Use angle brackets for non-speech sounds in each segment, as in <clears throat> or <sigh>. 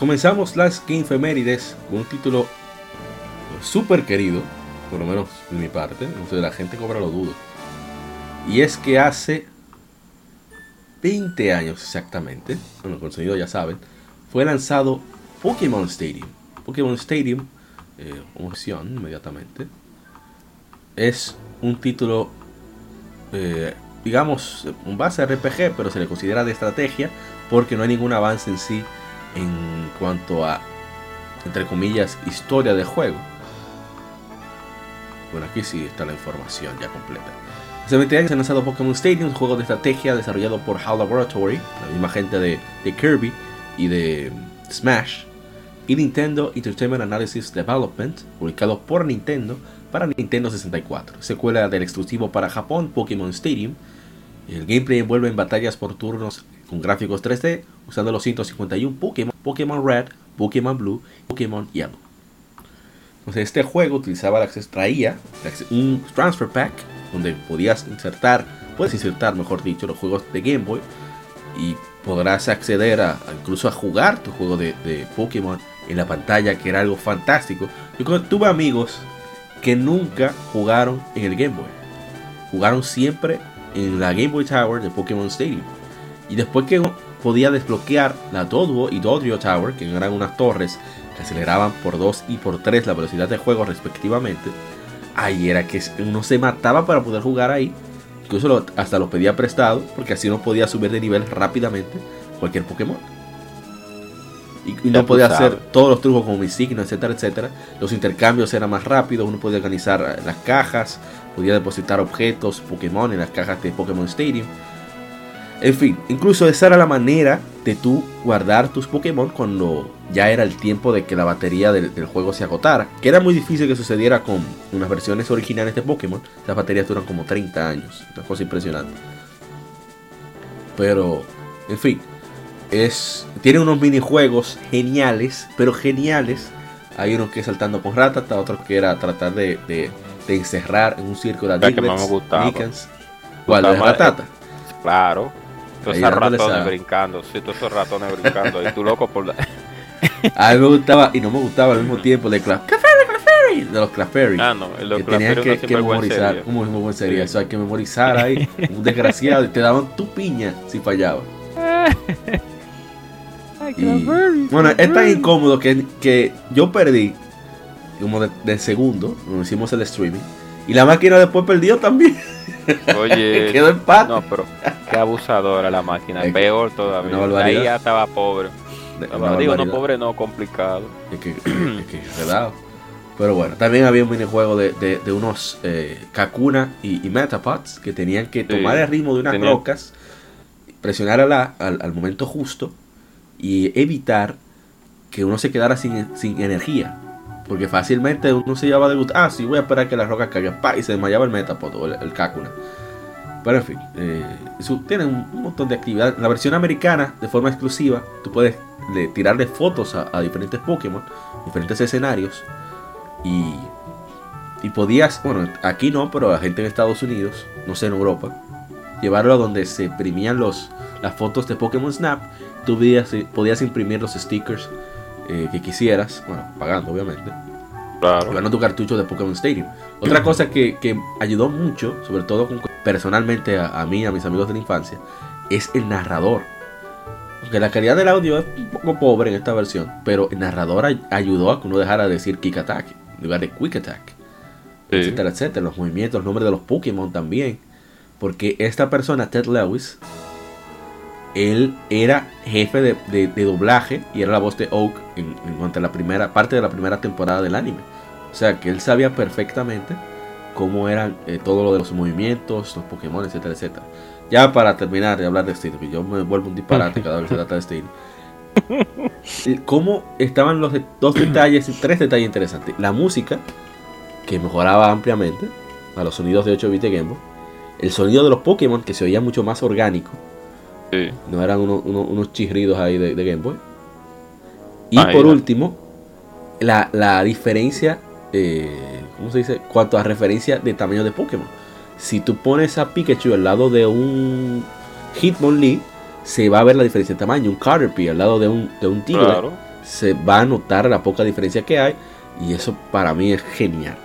Comenzamos las Game Femérides con un título súper querido, por lo menos de mi parte, sé, la gente cobra lo dudo. Y es que hace 20 años exactamente, bueno, el contenido ya saben, fue lanzado Pokémon Stadium. Pokémon Stadium, eh, inmediatamente, es un título, eh, digamos, un base RPG, pero se le considera de estrategia porque no hay ningún avance en sí en cuanto a, entre comillas, historia de juego. Bueno, aquí sí está la información ya completa. Hace 20 años se ha lanzado Pokémon Stadium, un juego de estrategia desarrollado por HAL Laboratory, la misma gente de, de Kirby y de Smash, y Nintendo Entertainment Analysis Development, publicado por Nintendo para Nintendo 64, secuela del exclusivo para Japón Pokémon Stadium. El gameplay envuelve en batallas por turnos con gráficos 3D, usando los 151 Pokémon, Pokémon Red, Pokémon Blue, Pokémon Yellow. Entonces este juego utilizaba, traía un transfer pack donde podías insertar, puedes insertar, mejor dicho, los juegos de Game Boy y podrás acceder a, incluso a jugar tu juego de, de, Pokémon en la pantalla, que era algo fantástico. Yo tuve amigos que nunca jugaron en el Game Boy, jugaron siempre en la Game Boy Tower de Pokémon Stadium. Y después que podía desbloquear la Doduo y Dodrio Tower, que eran unas torres que aceleraban por 2 y por 3 la velocidad de juego respectivamente, ahí era que uno se mataba para poder jugar ahí. Incluso lo, hasta los pedía prestado, porque así uno podía subir de nivel rápidamente cualquier Pokémon. Y, y no podía hacer todos los trucos como mis signos, etcétera, etcétera. Los intercambios eran más rápidos, uno podía organizar las cajas, podía depositar objetos, Pokémon en las cajas de Pokémon Stadium. En fin, incluso esa era la manera de tú guardar tus Pokémon cuando ya era el tiempo de que la batería del, del, juego se agotara. Que era muy difícil que sucediera con unas versiones originales de Pokémon. Las baterías duran como 30 años. Una cosa impresionante. Pero, en fin. Es, tiene unos minijuegos geniales, pero geniales. Hay uno que es saltando con Ratata, otro que era tratar de, de, de encerrar en un círculo a Diglets, Nickens. ¿Cuál? ¿De Ratata? Claro. Todos esos ratones brincando, sí, todos esos ratones brincando. y tú loco por la... <laughs> A mí me gustaba, y no me gustaba al mismo tiempo, de Cla Clefairy, Clefairy, de los Clefairy. Ah, no, el que tenías que, que memorizar. ¿Cómo es buen sería? Eso hay que memorizar ahí, un desgraciado, y te daban tu piña si fallaba. <laughs> Y, bueno, es tan incómodo que, que yo perdí como de, de segundo, cuando hicimos el streaming, y la máquina después perdió también. <laughs> Oye, <laughs> quedó empate. No, pero qué abusadora la máquina, peor todavía. Ahí ya estaba pobre. No, digo, no pobre, no complicado. Es que, es que redado. Pero bueno, también había un minijuego de, de, de unos eh, Kakuna y, y, Metapods que tenían que tomar sí, el ritmo de unas tenía... rocas, presionar a la, al, al, momento justo y evitar que uno se quedara sin, sin energía. Porque fácilmente uno se llevaba de gusto. Ah, sí, voy a esperar que las rocas caigan. ¡Pah! Y se desmayaba el Metapod o el, el Kakuna. Pero en fin, eh, tienen un, montón de actividades. La versión americana, de forma exclusiva, tú puedes le, tirarle fotos a, diferentes Pokémon, diferentes escenarios. Y, y podías, bueno, aquí no, pero la gente en Estados Unidos, no sé, en Europa, llevarlo a donde se imprimían los, las fotos de Pokémon Snap. Tú podías imprimir los stickers eh, que quisieras, bueno, pagando obviamente. Claro. Tu cartucho de Pokémon Stadium. Otra cosa que, que ayudó mucho, sobre todo con, personalmente a, a, mí, a mis amigos de la infancia, es el narrador. Porque la calidad del audio es un poco pobre en esta versión, pero el narrador ay ayudó a que uno dejara de decir Kick Attack en lugar de Quick Attack, sí. etcétera, etcétera. Los movimientos, los nombres de los Pokémon también. Porque esta persona, Ted Lewis, él era jefe de, doblaje y era la voz de Oak en, en la primera parte de la primera temporada del anime. O sea que él sabía perfectamente cómo eran eh, todo lo de los movimientos, los Pokémon, etcétera, etcétera. Ya para terminar de hablar de Steel, que yo me vuelvo un disparate cada vez que se trata de Steel. <laughs> Cómo estaban los dos detalles y tres detalles interesantes. La música, que mejoraba ampliamente a los sonidos de 8 bits de Game Boy. El sonido de los Pokémon, que se oía mucho más orgánico. No eran unos chirridos ahí de, Game Boy. Y por último, la, la diferencia eh, ¿cómo se dice? Cuanto a referencia de tamaño de Pokémon. Si tú pones a Pikachu al lado de un Hitmonlee, se va a ver la diferencia de tamaño. Un Caterpie al lado de un, de un Tigre, se va a notar la poca diferencia que hay. Y eso para mí es genial.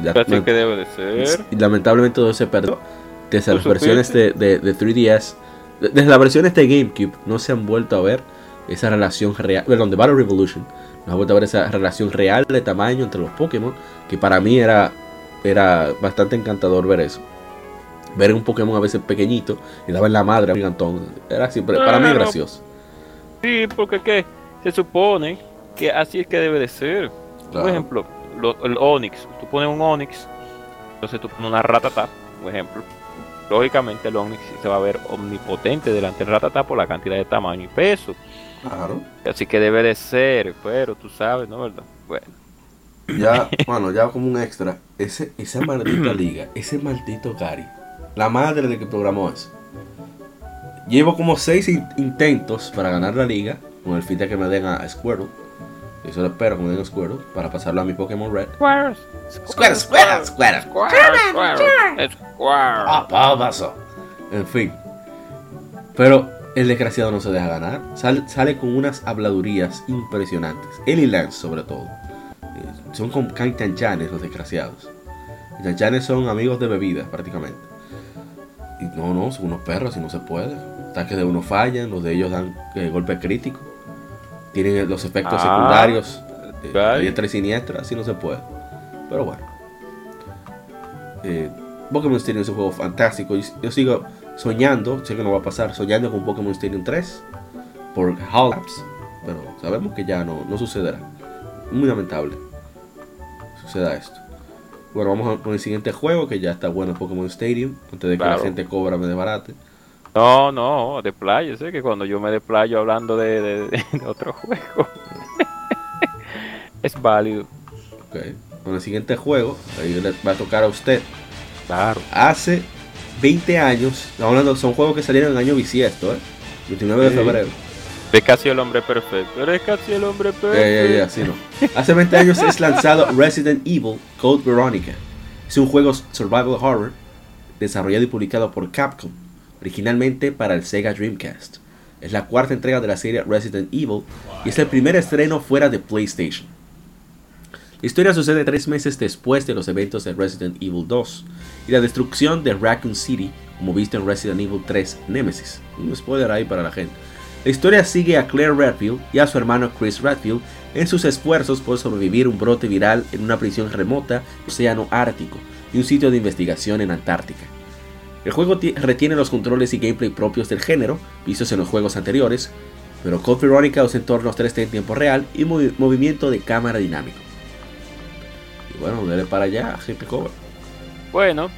Así que debe de ser. Y lamentablemente todo se perdió. Desde las versiones de, de, 3DS, desde las versiones de GameCube, no se han vuelto a ver esa relación real. Perdón, de Battle Revolution nos ha vuelto a ver esa relación real de tamaño entre los Pokémon, que para mí era, era bastante encantador ver eso. Ver un Pokémon a veces pequeñito y daba en la madre a Gigantón. Era siempre, para mí gracioso. Sí, porque ¿qué? se supone que así es que debe de ser. Por ejemplo, el Onix. Tú pones un Onix, entonces tú pones una Ratata, por ejemplo. Lógicamente el Onix se va a ver omnipotente delante del Ratata por la cantidad de tamaño y peso. Claro. Así que debe de ser, pero tú sabes, ¿no? ¿Verdad? Bueno. Ya, <laughs> bueno, ya como un extra, ese, esa maldita liga, ese maldito Gary, la madre de que programó eso. Llevo como seis intentos para ganar la liga, con el fin de que me den a Squirtle. Eso lo espero den a Squirtle para pasarlo a mi Pokémon Red. Squirtle, Squirtle, Squirtle, Squirtle. Squirtle, Squirtle. En fin. Pero el desgraciado no se deja ganar. Sale, con unas habladurías impresionantes. Él y Lance, sobre todo. Eh, son como canchanes los desgraciados. Canchanes son amigos de bebida, prácticamente. Y no, no, son unos perros y no se puede. Ataques de uno fallan, los de ellos dan eh, golpe crítico. Tienen los efectos ah, secundarios. Eh, diestra y siniestra, así no se puede. Pero bueno. Eh, Pokémon Stadium es un juego fantástico. Yo sigo soñando, sé que no va a pasar, soñando con Pokémon Stadium 3 por HAL pero sabemos que ya no, no sucederá. Muy lamentable suceda esto. Bueno, vamos con el siguiente juego que ya está bueno Pokémon Stadium, antes de que la gente cobra me desbarate. No, no, de playa, sé que cuando yo me desplayo hablando de, de, <laughs> otro juego, <laughs> es válido. Ok, con el siguiente juego, ahí le va a tocar a usted. Claro. Hace 20 años. hablando, son juegos que salieron en el año bisiesto, ¿eh? 29 de febrero. De casi el hombre perfecto. Eres casi el hombre perfecto. no. Hace 20 años es lanzado <laughs> Resident Evil Code Veronica. Es un juego survival horror desarrollado y publicado por Capcom, originalmente para el Sega Dreamcast. Es la cuarta entrega de la serie Resident Evil y es el primer estreno fuera de PlayStation. La historia sucede tres meses después de los eventos de Resident Evil 2 y la destrucción de Raccoon City, como visto en Resident Evil 3 Nemesis. Un spoiler ahí para la gente. La historia sigue a Claire Redfield y a su hermano Chris Redfield en sus esfuerzos por sobrevivir un brote viral en una prisión remota Océano Ártico y un sitio de investigación en Antártica. El juego retiene los controles y gameplay propios del género, vistos en los juegos anteriores, pero Code Veronica usa entornos 3D en tiempo real y movimiento de cámara dinámico. Y bueno, dale para allá, gente cover. Bueno,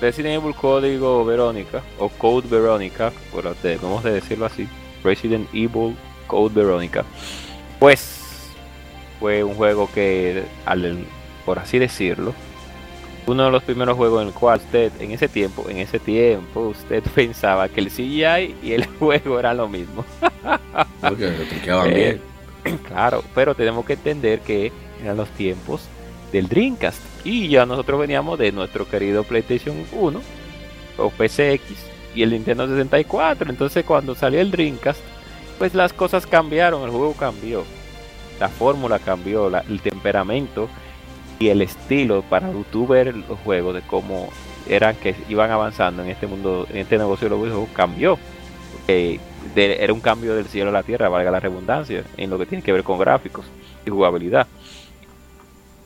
Resident Evil Código Verónica, o Code Verónica, por a decirlo así, Resident Evil Code Verónica, pues fue un juego que, por así decirlo, uno de los primeros juegos en el cual usted, en ese tiempo, en ese tiempo, usted <laughs> pensaba que el CGI y el <laughs> juego era lo mismo. <laughs> bien. Eh, <clears throat> claro, pero tenemos que entender que eran los tiempos del Dreamcast. Y ya nosotros veníamos de nuestro querido PlayStation 1 o PCX y el Nintendo 64. Entonces cuando salió el Dreamcast, pues las cosas cambiaron, el juego cambió. La fórmula cambió, el temperamento y el estilo para tú ver los juegos de cómo eran que iban avanzando en este mundo, en este negocio de los videojuegos cambió. era un cambio del cielo a la tierra, valga la redundancia, en lo que tiene que ver con gráficos y jugabilidad.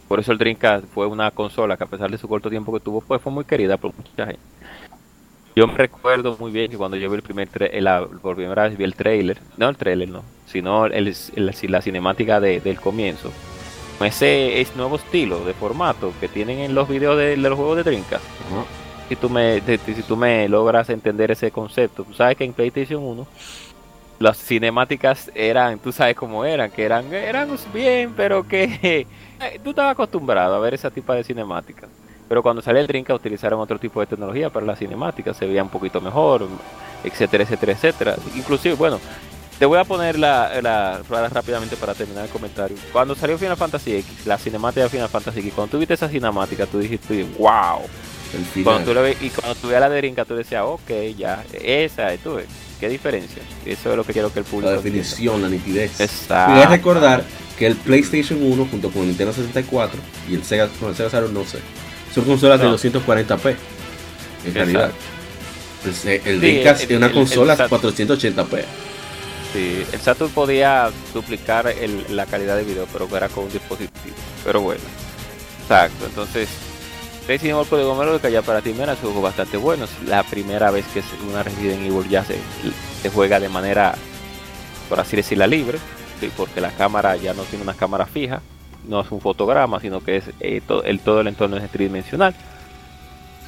Por eso el Dreamcast fue una consola que a pesar de su corto tiempo que tuvo, pues fue muy querida por mucha gente. Yo me recuerdo muy bien que cuando yo vi el primer la, por primera vez vi el trailer, no el trailer no, sino el, la cinemática de, del comienzo. Ese es nuevo estilo de formato que tienen en los videos de, los juegos de Dreamcast. Si tú me si tú me logras entender ese concepto, tú sabes que en PlayStation 1 las cinemáticas eran, tú sabes cómo eran, que eran eran bien, pero que <laughs> tú estabas acostumbrado a ver ese tipo de cinemáticas. Pero cuando sale el Dreamcast utilizaron otro tipo de tecnología para la cinemática, se veía un poquito mejor, etcétera, etcétera, etcétera. Inclusive, bueno, te voy a poner la, la, rápidamente para terminar el comentario. Cuando salió Final Fantasy X, la cinemática de Final Fantasy X, cuando tú viste esa cinemática, tú dijiste, wow. Cuando tú y cuando tú veías la de Dreamcast, tú decías, ok, ya, esa, tú ves, qué diferencia. Eso es lo que quiero que el público. La definición, la nitidez. Exacto. Voy a recordar que el PlayStation 1 junto con el Nintendo 64 y el Sega, con el Sega Saturn, no sé son consolas de 240p. En realidad. Eh, el Dreamcast es una consola 480p. El Saturn podía duplicar la calidad de video, pero era con un dispositivo. Pero bueno, exacto. Entonces, Resident Evil Código Melódica ya para ti era juego bastante bueno. la primera vez que una Resident Evil ya se, juega de manera, por así decirla, libre, porque la cámara ya no tiene una cámara fija no es un fotograma, sino que es eh, todo, el, todo el entorno es tridimensional.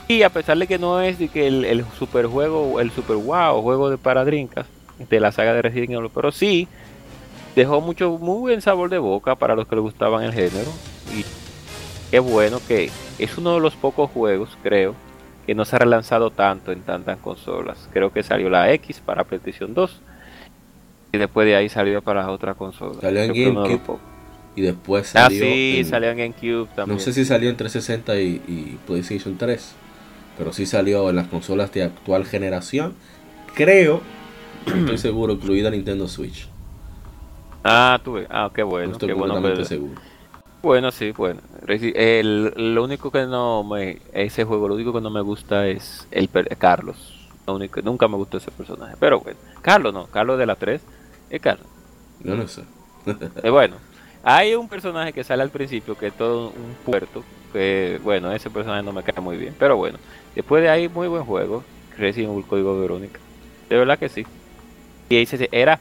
Y a pesar de que no es que el, el super juego, el super wow juego de para de la saga de Resident Evil, pero sí dejó mucho muy buen sabor de boca para los que le gustaban el género. Y qué bueno que es uno de los pocos juegos, creo, que no se ha relanzado tanto en tantas consolas. Creo que salió la X para PlayStation 2 y después de ahí salió para otra consola. Salió en y después ah, salió. Ah, sí, salió en GameCube también. No sé si salió en 360 y, PlayStation 3, pero sí salió en las consolas de actual generación. Creo, estoy seguro, incluida Nintendo Switch. Ah, tuve. Ah, qué bueno. estoy qué bueno seguro. Bueno, sí, bueno. El, lo único que no me. Ese juego, lo único que no me gusta es el Carlos. Lo único, nunca me gustó ese personaje. Pero bueno, Carlos no. Carlos de la 3 es Carlos. Yo no sé. Eh, bueno, hay un personaje que sale al principio que es todo un puerto. Que bueno, ese personaje no me cae muy bien. Pero bueno, después de ahí, muy buen juego. Resident Evil Código Verónica. De verdad que sí. Y se era.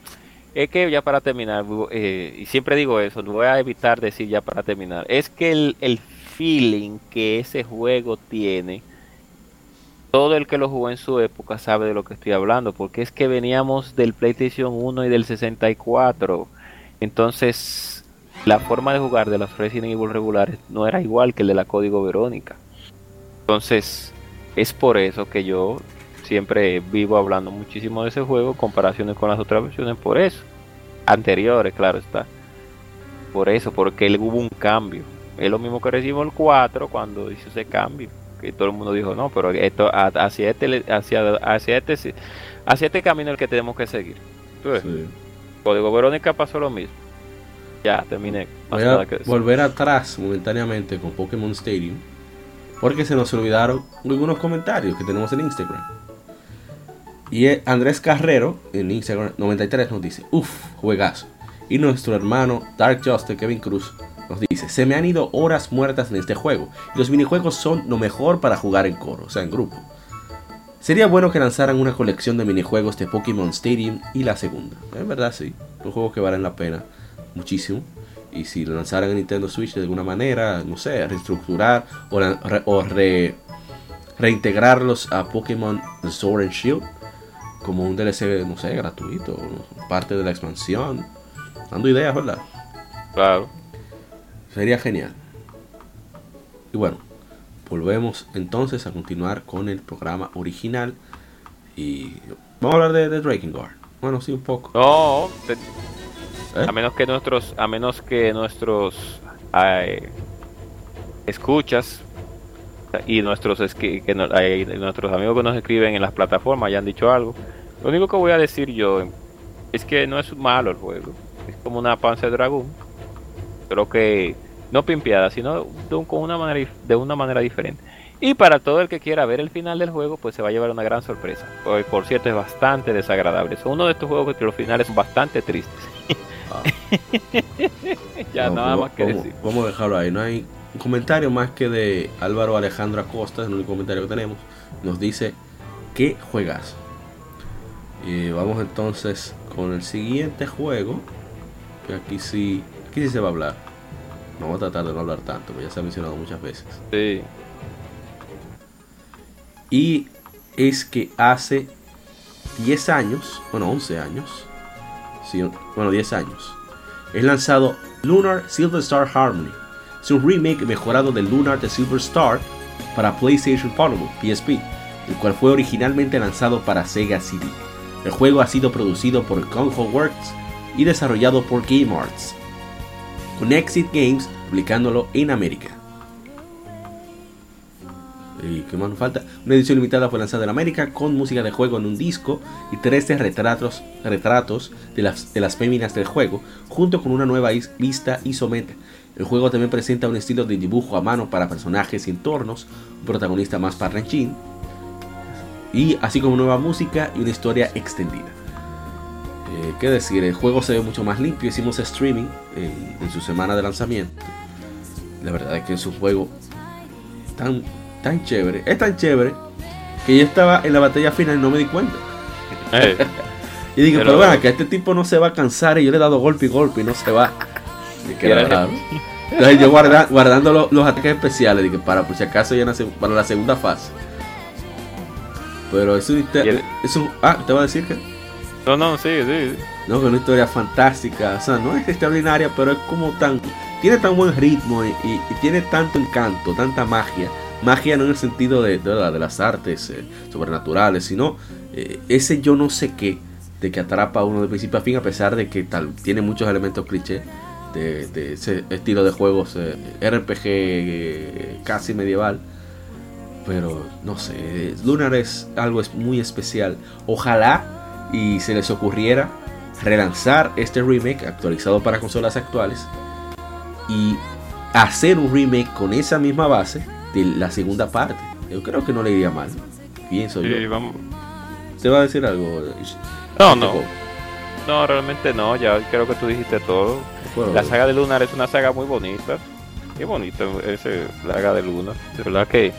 Es que ya para terminar, eh, y siempre digo eso, no voy a evitar decir ya para terminar. Es que el, el feeling que ese juego tiene todo el que lo jugó en su época sabe de lo que estoy hablando, porque es que veníamos del PlayStation 1 y del 64. Entonces, la forma de jugar de los Resident Evil regulares no era igual que el de la Código Verónica. Entonces, es por eso que yo siempre vivo hablando muchísimo de ese juego, comparaciones con las otras versiones, por eso. Anteriores, claro está. Por eso, porque hubo un cambio. Es lo mismo que recibimos el 4 cuando hizo ese cambio. Que todo el mundo dijo, no, pero esto hacia este, hacia, hacia este, hacia este camino el que tenemos que seguir. Código Verónica pasó lo mismo. Ya, terminé. Voy a volver atrás momentáneamente con Pokémon Stadium. Porque se nos olvidaron algunos comentarios que tenemos en Instagram. Y Andrés Carrero en Instagram 93 nos dice, uff, juegazo. Y nuestro hermano Dark Justice, Kevin Cruz, nos dice, se me han ido horas muertas en este juego. Los minijuegos son lo mejor para jugar en coro, o sea, en grupo. Sería bueno que lanzaran una colección de minijuegos de Pokémon Stadium y la segunda. En verdad sí, son juegos que valen la pena muchísimo. Y si lo lanzaran en Nintendo Switch de alguna manera, no sé, reestructurar o, reintegrarlos a Pokémon Sword and Shield como un DLC, no sé, gratuito, parte de la expansión. Dando ideas, ¿verdad? Claro. Sería genial. Y bueno, volvemos entonces a continuar con el programa original. Y vamos a hablar de, de Drakengard. Bueno, sí, un poco. No, ¿Eh? A menos que nuestros, a menos que nuestros escuchas y nuestros que, nuestros amigos que nos escriben en las plataformas hayan dicho algo. Lo único que voy a decir yo es que no es malo el juego. Es como una panza de dragón. Creo que no pimpeada, sino de, con una manera, de una manera diferente. Y para todo el que quiera ver el final del juego, pues se va a llevar una gran sorpresa. Por, por cierto, es bastante desagradable. Es uno de estos juegos que los finales son bastante tristes. <laughs> ya nada más que decir. Vamos a dejarlo ahí. No hay un comentario más que de Álvaro Alejandro Acosta, es el único comentario que tenemos. Nos dice: qué juegas. Y vamos entonces con el siguiente juego. Que aquí sí, aquí sí se va a hablar. Vamos a tratar de no hablar tanto, porque ya se ha mencionado muchas veces. Sí. Y es que hace 10 años, bueno, 11 años, sí, bueno, 10 años, es lanzado Lunar Silver Star Harmony. Es un remake mejorado de Lunar de Silver Star para PlayStation Portable, PSP, el cual fue originalmente lanzado para Sega CD. El juego ha sido producido por Kung Works y desarrollado por Game Arts, con Exit Games publicándolo en América. ¿Y qué más nos falta? Una edición limitada fue lanzada en América con música de juego en un disco y 13 retratos, retratos de, las, de las féminas del juego, junto con una nueva vista isometa. El juego también presenta un estilo de dibujo a mano para personajes y entornos, un protagonista más parlanchín, y así como nueva música y una historia extendida. Eh, ¿Qué decir? El juego se ve mucho más limpio. Hicimos streaming en, en su semana de lanzamiento. La verdad es que es un juego tan tan chévere, es tan chévere que yo estaba en la batalla final y no me di cuenta. Eh, <laughs> Y digo, Pero- pero, vean, que este tipo no se va a cansar y yo le he dado golpe y golpe y no se va. Que era. Entonces yo guarda- guardando lo- los ataques especiales, para por si acaso ya nace- para la segunda fase. Pero es un, es un- ah, te voy a decir que no, no, sí, sí. no, que es una historia fantástica, o sea, no es extraordinaria, pero es como tan, tiene tan buen ritmo y, y- y tiene tanto encanto, tanta magia. Magia no en el sentido de, de, la- de las artes eh, sobrenaturales, sino eh, ese yo no sé qué de que atrapa a uno de principio a fin, a pesar de que tal, tiene muchos elementos cliché de, de ese estilo de juegos eh, RPG eh, casi medieval. Pero no sé, Lunar es algo es muy especial. Ojalá y se les ocurriera relanzar este remake actualizado para consolas actuales y hacer un remake con esa misma base de la segunda parte. Yo creo que no le iría mal. Pienso Sí, yo. vamos. ¿Te va a decir algo? No, no. No, realmente no. Ya creo que tú dijiste todo. Bueno, La saga de Lunar es una saga muy bonita. Qué bonita ese saga de Lunar. De verdad que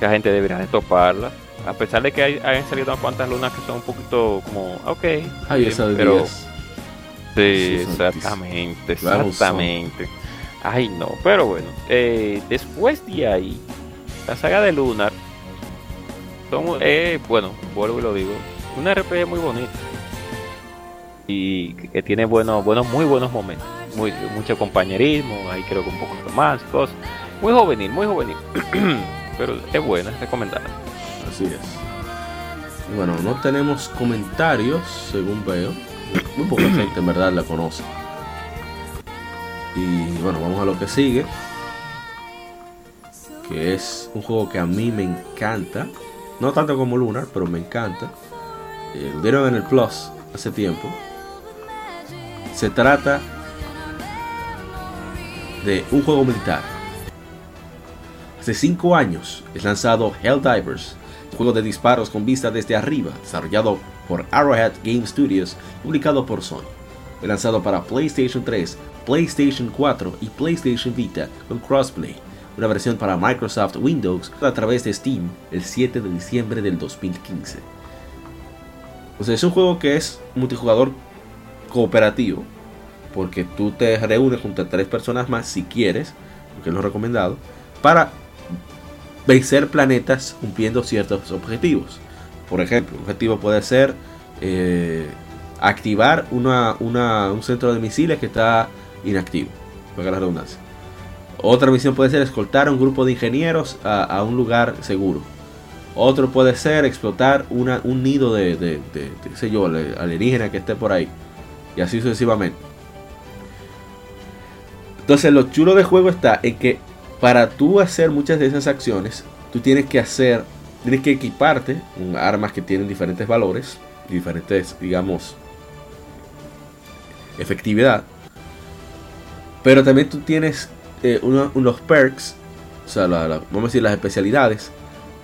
la gente debería de toparla. A pesar de que hay, hayan salido unas cuantas lunas que son un poquito como, ok. Ay, sí, esa de pero. Sí, exactamente, exactamente. Ay, no, pero bueno. eh, después de ahí, la saga de Lunar, son, eh, bueno, vuelvo y lo digo, un RPG muy bonito. Y que, tiene buenos, buenos, muy buenos momentos. Muy, mucho compañerismo, ahí creo que un poco romance, cosas. Muy juvenil, muy juvenil. <clears throat> pero es buena, es recomendada. Así es. Bueno, no tenemos comentarios, según veo. Muy poca <clears throat> gente en verdad la conoce. Y bueno, vamos a lo que sigue. Que es un juego que a mí me encanta. No tanto como Lunar, pero me encanta. Eh, lo dieron en el Plus hace tiempo. Se trata de un juego militar. Hace 5 años es lanzado Helldivers, juego de disparos con vista desde arriba, desarrollado por Arrowhead Game Studios, publicado por Sony. Fue lanzado para PlayStation 3, PlayStation 4 y PlayStation Vita con crossplay, una versión para Microsoft Windows a través de Steam el 7 de diciembre del 2015. O sea, es un juego que es multijugador cooperativo, porque tú te reúnes junto a tres personas más si quieres, porque es lo recomendado, para vencer planetas cumpliendo ciertos objetivos. Por ejemplo, un objetivo puede ser eh, activar una, un centro de misiles que está inactivo, para la redundancia. Otra misión puede ser escoltar a un grupo de ingenieros a, un lugar seguro. Otro puede ser explotar una- un nido de, de, de- sé yo, alienígena que esté por ahí. Y así sucesivamente. Entonces lo chulo del juego está en que para tú hacer muchas de esas acciones, tú tienes que hacer, tienes que equiparte con armas que tienen diferentes valores, diferentes, digamos, efectividad. Pero también tú tienes eh, uno- unos perks, o sea, vamos a decir las especialidades,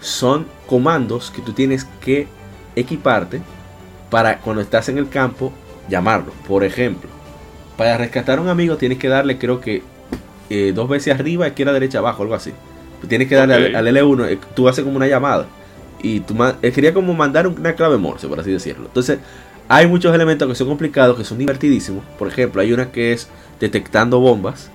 son comandos que tú tienes que equiparte para cuando estás en el campo llamarlo. Por ejemplo, para rescatar a un amigo tienes que darle creo que eh, dos veces arriba, izquierda, derecha, abajo, algo así. Tienes que darle Ok. al, al L1, eh, tú haces como una llamada. y tú ma- eh, quería como mandar una clave morse, por así decirlo. Entonces, hay muchos elementos que son complicados, que son divertidísimos. Por ejemplo, hay una que es detectando bombas.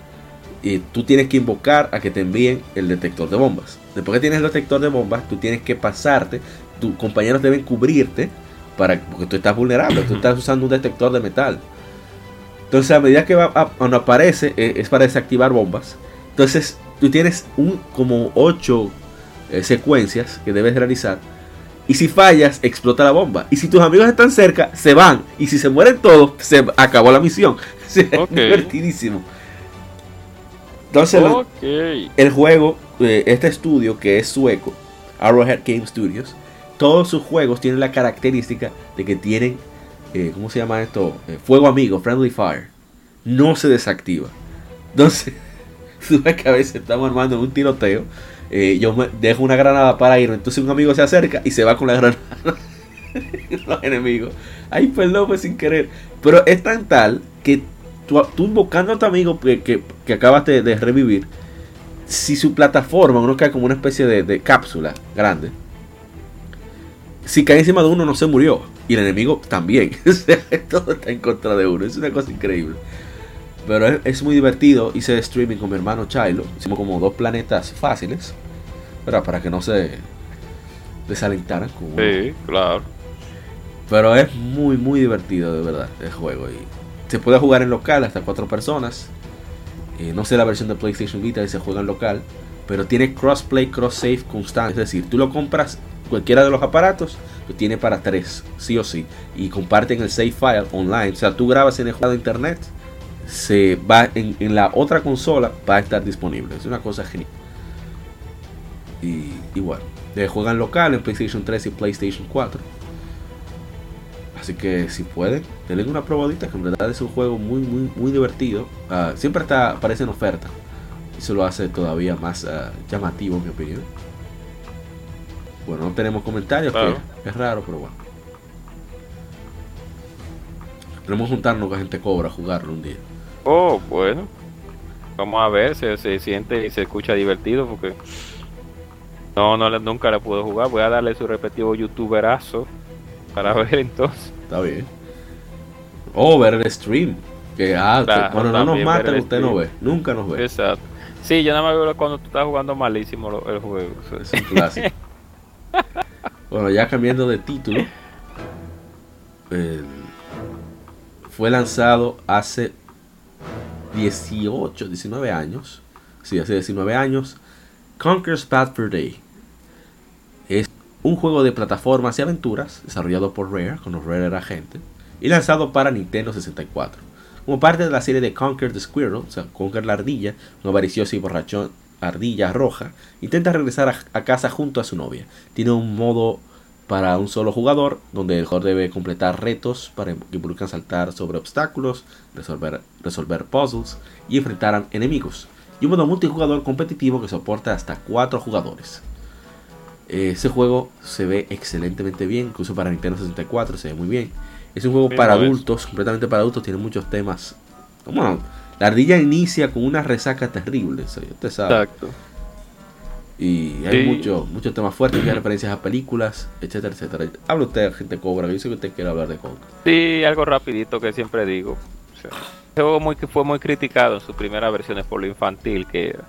Y tú tienes que invocar a que te envíen el detector de bombas. Después que tienes el detector de bombas, tú tienes que pasarte. Tus compañeros deben cubrirte para porque tú estás vulnerable. Tú estás usando un detector de metal. Entonces, a medida que va a- cuando aparece, eh, es para desactivar bombas. Entonces, tú tienes un como 8 secuencias que debes realizar. Y si fallas, explota la bomba. Y si tus amigos están cerca, se van. Y si se mueren todos, se acabó la misión. <laughs> Es divertidísimo. Entonces, el juego, eh, este estudio que es sueco, Arrowhead Game Studios, todos sus juegos tienen la característica de que tienen, eh, ¿cómo se llama esto? Eh, fuego amigo, friendly fire. No se desactiva. Entonces, <laughs> tú que a veces estamos armando un tiroteo. eh, yo me dejo una granada para ir, entonces un amigo se acerca y se va con la granada. <laughs> Los enemigos. Ay, perdón, fue sin querer. Pero es tan tal que tú, tú invocando a tu amigo que, que, que acabas de, revivir, si su plataforma, uno cae como una especie de cápsula grande, si cae encima de uno no se murió. Y el enemigo también. <laughs> O sea, todo está en contra de uno. Es una cosa increíble. Pero es, es muy divertido. Hice streaming con mi hermano Chilo. Hicimos como dos planetas fáciles. ¿verdad? Para que no se desalentaran. con uno. Sí, claro. Pero es muy, muy divertido, de verdad, el juego. Y se puede jugar en local hasta cuatro personas. Eh, no sé la versión de PlayStation Vita y se juega en local. Pero tiene crossplay, cross save constante. Es decir, tú lo compras cualquiera de los aparatos, lo tiene para tres, sí o sí. Y comparten el save file online. O sea, tú grabas en el juego de internet, se va en, la otra consola, va a estar disponible. Es una cosa genial. Y, y bueno, eh, juegan local en PlayStation 3 y PlayStation 4. Así que si pueden, denle una probadita, que en verdad es un juego muy, muy, muy divertido. Ah, siempre está, aparece en oferta. Eso lo hace todavía más ah, llamativo, en mi opinión. Bueno, no tenemos comentarios, Claro. que es raro, pero bueno. Tenemos que juntarnos con gente cobra a jugarlo un día. Oh, bueno. Vamos a ver, se, se siente y se escucha divertido porque no, no nunca la puedo jugar. Voy a darle su respectivo youtuberazo para ver entonces. Está bien. O ver el stream. Que ah, Claro, cuando no nos matan, usted no ve. Nunca nos ve. Exacto. Sí, yo nada más veo cuando tú estás jugando malísimo el juego. Es un clásico. <laughs> bueno, ya cambiando de título. fue lanzado hace 18, 19 años. Sí, hace 19 años. Conker's Bad Fur Day. Es un juego de plataformas y aventuras desarrollado por Rare, cuando Rare era gente, y lanzado para Nintendo 64. Como parte de la serie de Conquer the Squirrel, o sea, Conquer la ardilla, una avariciosa y borrachón ardilla roja, intenta regresar a, a casa junto a su novia. Tiene un modo para un solo jugador, donde el jugador debe completar retos para que involucran saltar sobre obstáculos, resolver, resolver puzzles y enfrentar a enemigos. Y un modo multijugador competitivo que soporta hasta 4 jugadores. Ese juego se ve excelentemente bien, incluso para Nintendo 64 se ve muy bien. Es un juego para adultos, completamente para adultos, tiene muchos temas. Bueno, la ardilla inicia con una resaca terrible, o sea, usted sabe. Exacto. Y hay Sí. muchos temas fuertes, hay referencias a películas, etcétera, etcétera. Habla usted, gente cobra, yo sé que usted quiere hablar de Conker. Sí, algo rapidito que siempre digo. O sea, muy, fue muy criticado en sus primeras versiones por lo infantil, que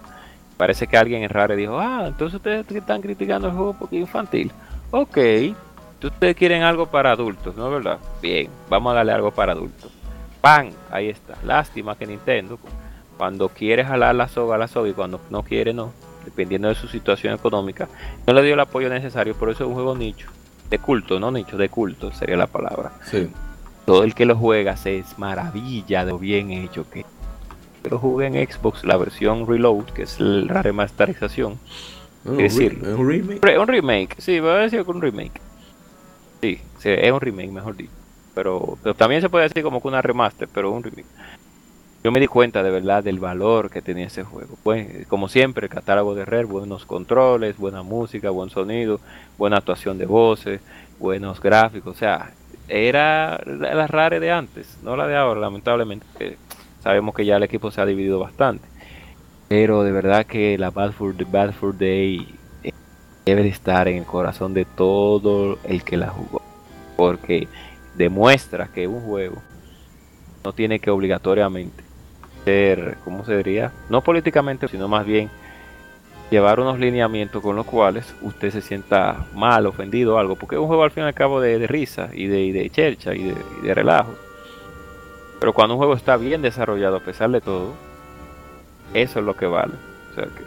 parece que alguien en Rare dijo, ah, entonces ustedes están criticando el juego porque es infantil. Ok, ustedes quieren algo para adultos, ¿no es verdad? Bien, vamos a darle algo para adultos. ¡Pam! Ahí está. Lástima que Nintendo, cuando quiere jalar la soga, la soga, y cuando no quiere, no, dependiendo de su situación económica, no le dio el apoyo necesario, por eso es un juego nicho. De culto, no nicho, de culto sería la palabra Sí. todo el que lo juega se es maravilla de lo bien hecho que lo jugué en Xbox la versión Reload que es la remasterización Bueno, ¿Qué un re- decirlo? un remake. Re- un remake sí voy a decir que un remake sí, es un remake mejor dicho pero, también se puede decir como que una remaster pero un remake yo me di cuenta de verdad del valor que tenía ese juego pues como siempre el catálogo de Rare buenos controles buena música buen sonido buena actuación de voces buenos gráficos o sea era la Rare de antes, no la de ahora, lamentablemente. sabemos que ya el equipo se ha dividido bastante. Pero de verdad que la Bad for, the Bad Day eh, debe de estar en el corazón de todo el que la jugó. Porque demuestra que un juego no tiene que obligatoriamente ser, ¿cómo se diría? No políticamente, sino más bien llevar unos lineamientos con los cuales usted se sienta mal, ofendido o algo, porque es un juego al fin y al cabo de, risa y de, chercha y de, y de relajo. Pero cuando un juego está bien desarrollado a pesar de todo, eso es lo que vale. O sea que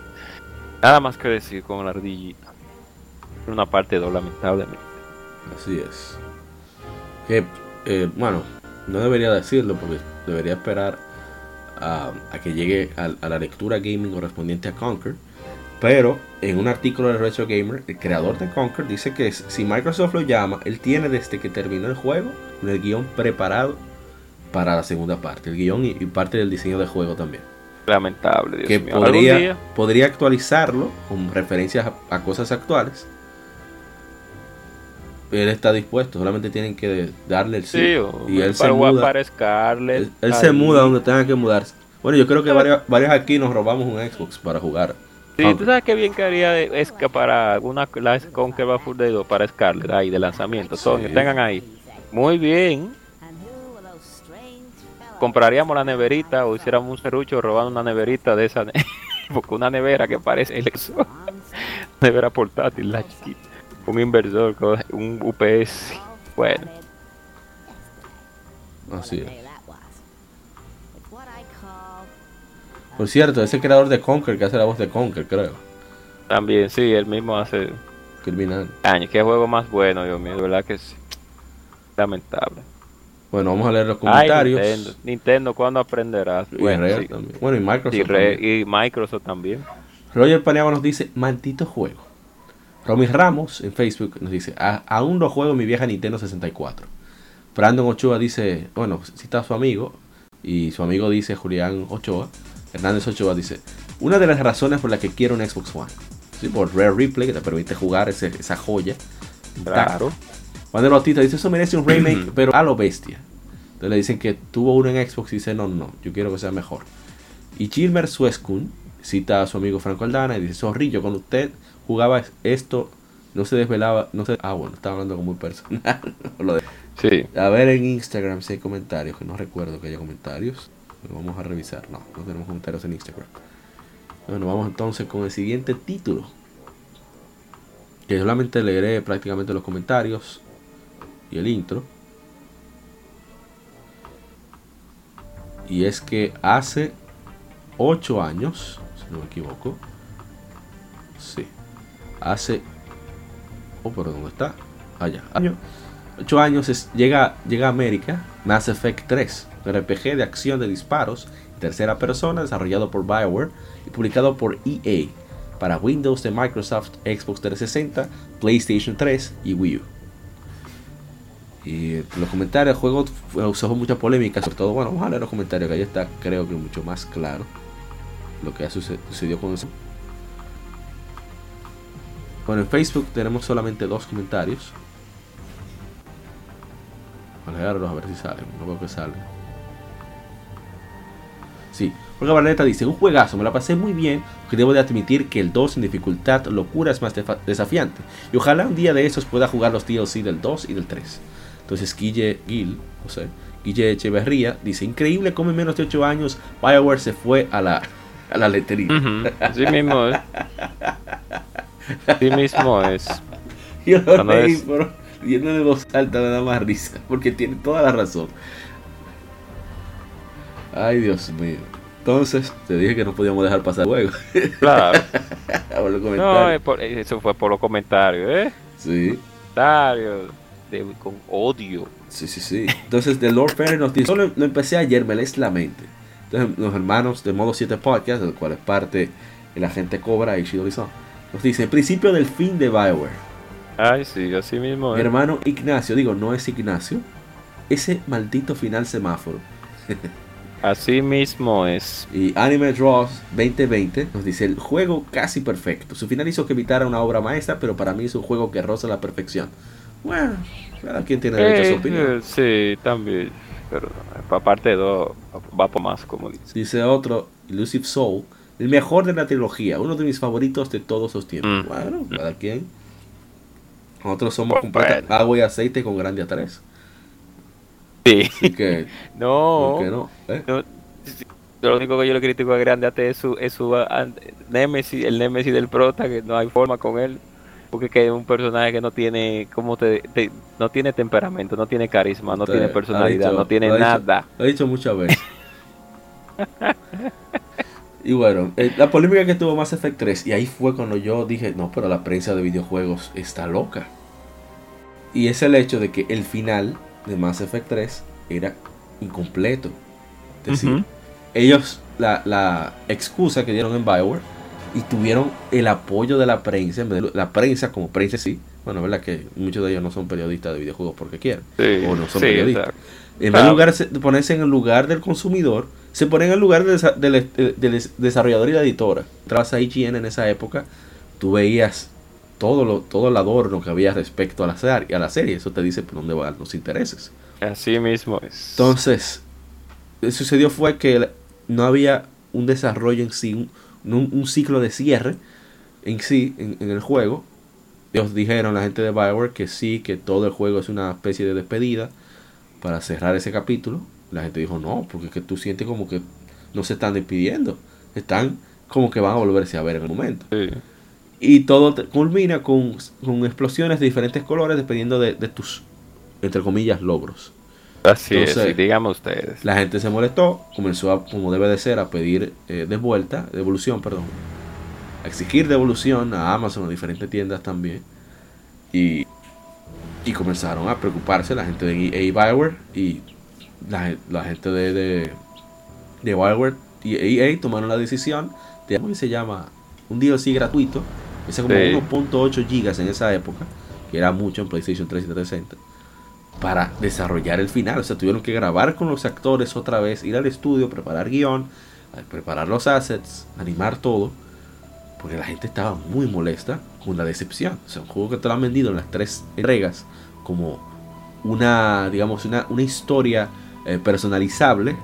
nada más que decir con la ardillita. Una parte 2, lamentablemente. Así es. Que, eh, bueno, no debería decirlo porque debería esperar a, que llegue a, la lectura gaming correspondiente a Conquer. Pero en un artículo de Retro Gamer, el creador de Conquer dice que si Microsoft lo llama, él tiene desde que terminó el juego el guion preparado para la segunda parte. El guion y, parte del diseño del juego también. Lamentable, que Podría, podría actualizarlo con referencias a cosas actuales él está dispuesto, solamente tienen que darle el sí. y él se muda. él, se muda donde tenga que mudarse. Bueno, yo creo que varios, varios aquí nos robamos un Xbox para jugar. Sí, tú sabes qué bien que haría es que para una la Conquer Full Day para Scarlet ahí de lanzamiento. tengan ahí. Muy bien. Compraríamos la neverita o hiciéramos un serrucho robando una neverita de esa. <laughs> porque una nevera que parece el exo. <laughs> nevera portátil, la chiquita un inversor, un UPS. Bueno. Así es. Por cierto, ese creador de Conker que hace la voz de Conker, creo. También, sí, él mismo hace. Criminal. Año, qué juego más bueno, Dios mío, de verdad que sí. Lamentable. Bueno, vamos a leer los comentarios. Nintendo, Nintendo, ¿cuándo aprenderás? bueno, y bueno, y Microsoft. Y, también. y Microsoft también. Roger Paniagua nos dice: maldito juego. Romy Ramos en Facebook nos dice, aún no juego mi vieja Nintendo 64. Brandon Ochoa dice, bueno, cita a su amigo, y su amigo dice Julián Ochoa, Hernández Ochoa dice, una de las razones por las que quiero un Xbox One, ¿sí? por Rare Replay, que te permite jugar esa joya. Claro. Juan Bautista dice, eso merece un <clears throat> remake, pero a lo bestia. Entonces le dicen que tuvo uno en Xbox y dice, no, no, yo quiero que sea mejor. Y Gilmer Suescun cita a su amigo Franco Aldana y dice, zorrillo, con usted jugaba esto, no se desvelaba, no se... Ah, bueno, estaba hablando como muy personal. <laughs> sí. A ver en Instagram si hay comentarios, que no recuerdo que haya comentarios. vamos a revisar. No, no tenemos comentarios en Instagram. Bueno, vamos entonces con el siguiente título. Que solamente leeré prácticamente los comentarios y el intro. Y es que hace 8 años, si no me equivoco, sí, hace... Oh, pero ¿dónde está? Allá. Año. 8 años llega, llega a América Mass Effect 3, un RPG de acción de disparos tercera persona desarrollado por BioWare y publicado por EA para Windows de Microsoft, Xbox 360, PlayStation 3 y Wii U. Y los comentarios del juego usó mucha polémica, sobre todo, bueno, vamos a leer los comentarios que ahí está, creo que mucho más claro lo que ha sucedido con eso. Bueno, en Facebook tenemos solamente dos comentarios. Vamos a leerlos a ver si salen. No veo que salen. Sí, Olga Barleta dice, un juegazo, me la pasé muy bien, porque debo de admitir que el 2 en dificultad locura es más desafiante. Y ojalá un día de esos pueda jugar los DLC del 2 y del 3. Entonces Guille Gil, no sé, Guille Echeverría dice, increíble cómo en menos de 8 años Bioware se fue a la, a la letería. Así mismo, ¿eh? <laughs> <laughs> Sí mismo es. <laughs> Yo lo leí, pero viendo de voz alta me da más risa, porque tiene toda la razón. Ay, Dios mío. Entonces, te dije que no podíamos dejar pasar el juego. <laughs> Claro. no, eso fue por los comentarios, ¿eh? Sí. Comentarios con odio. Sí, sí, sí. Entonces, The Lord Ferry nos dice: Solo lo empecé ayer, me lees la mente. Entonces, los hermanos de Modo 7 Podcast, del cual es parte el agente Cobra y Shido Lizón nos dice, principio del fin de Bioware. Ay, sí, así mismo. Mi hermano Ignacio, digo, no es Ignacio. Ese maldito final semáforo. <laughs> Así mismo es. Y Anime Draws 2020 nos dice el juego casi perfecto. Su final hizo que evitara una obra maestra, pero para mí es un juego que roza la perfección. Bueno, cada quien tiene derecho a su eh, opinión. sí, también. Pero aparte de dos, va por más, como dice. Dice otro, Elusive Soul, El mejor de la trilogía, uno de mis favoritos de todos los tiempos. Mm. Bueno, cada quien. Nosotros somos Bueno. completos agua y aceite con Grandia 3. Sí. Así que, <laughs> No. ¿por qué no? ¿Eh? No, Lo único que yo le critico a Grande AT es su, es su ah, Nemesis, el Nemesis del prota, que no hay forma con él. Porque que es un personaje que no tiene, como te, te- no tiene temperamento, no tiene carisma, no Usted tiene personalidad, dicho- no tiene lo ha dicho- nada. Lo he dicho muchas veces. <laughs> y bueno, eh, la polémica que tuvo Mass Effect 3, y ahí fue cuando yo dije, no, pero la prensa de videojuegos está loca. Y es el hecho de que el final de Mass Effect 3 era incompleto. Es decir, ellos, la, la excusa que dieron en Bioware, y tuvieron el apoyo de la prensa, en vez de la prensa como prensa sí, bueno, verdad que muchos de ellos no son periodistas de videojuegos porque quieren, Sí, o no son sí, periodistas. exacto. En vez de Claro. lugar- de ponerse en el lugar del consumidor, se ponen en el lugar del, desa- del- del desarrollador y la editora. Entrabas a IGN en esa época, tú veías todo, lo, todo el adorno que había respecto a la, ser- a la serie. Eso te dice por dónde van los intereses. Así mismo es. Entonces, lo que sucedió fue que no había un desarrollo en sí, un, un- un ciclo de cierre en sí, en, en el juego. Ellos dijeron, la gente de Bioware, que sí, que todo el juego es una especie de despedida para cerrar ese capítulo. La gente dijo, no, porque es que tú sientes como que no se están despidiendo. Están como que van a volverse a ver en el momento. Sí. Y todo culmina con, con explosiones de diferentes colores dependiendo de, de tus, entre comillas, logros. Así Entonces, es, y díganme ustedes. La gente se molestó, comenzó a, como debe de ser, a pedir eh, devuelta, devolución, perdón. A exigir devolución a Amazon, a diferentes tiendas también. Y, y comenzaron a preocuparse la gente de EA Bioware y la, gen- la gente de, de, de Bioware y EA tomaron la decisión de, ¿cómo se llama? Un DLC gratuito, ese como Sí. 1.8 gigas en esa época, que era mucho en PlayStation 3 y 360 para desarrollar el final. O sea, tuvieron que grabar con los actores otra vez, ir al estudio, preparar guion, preparar los assets, animar todo. Porque la gente estaba muy molesta con la decepción. O sea, un juego que te lo han vendido en las tres entregas como una, digamos, una, una historia eh, personalizable.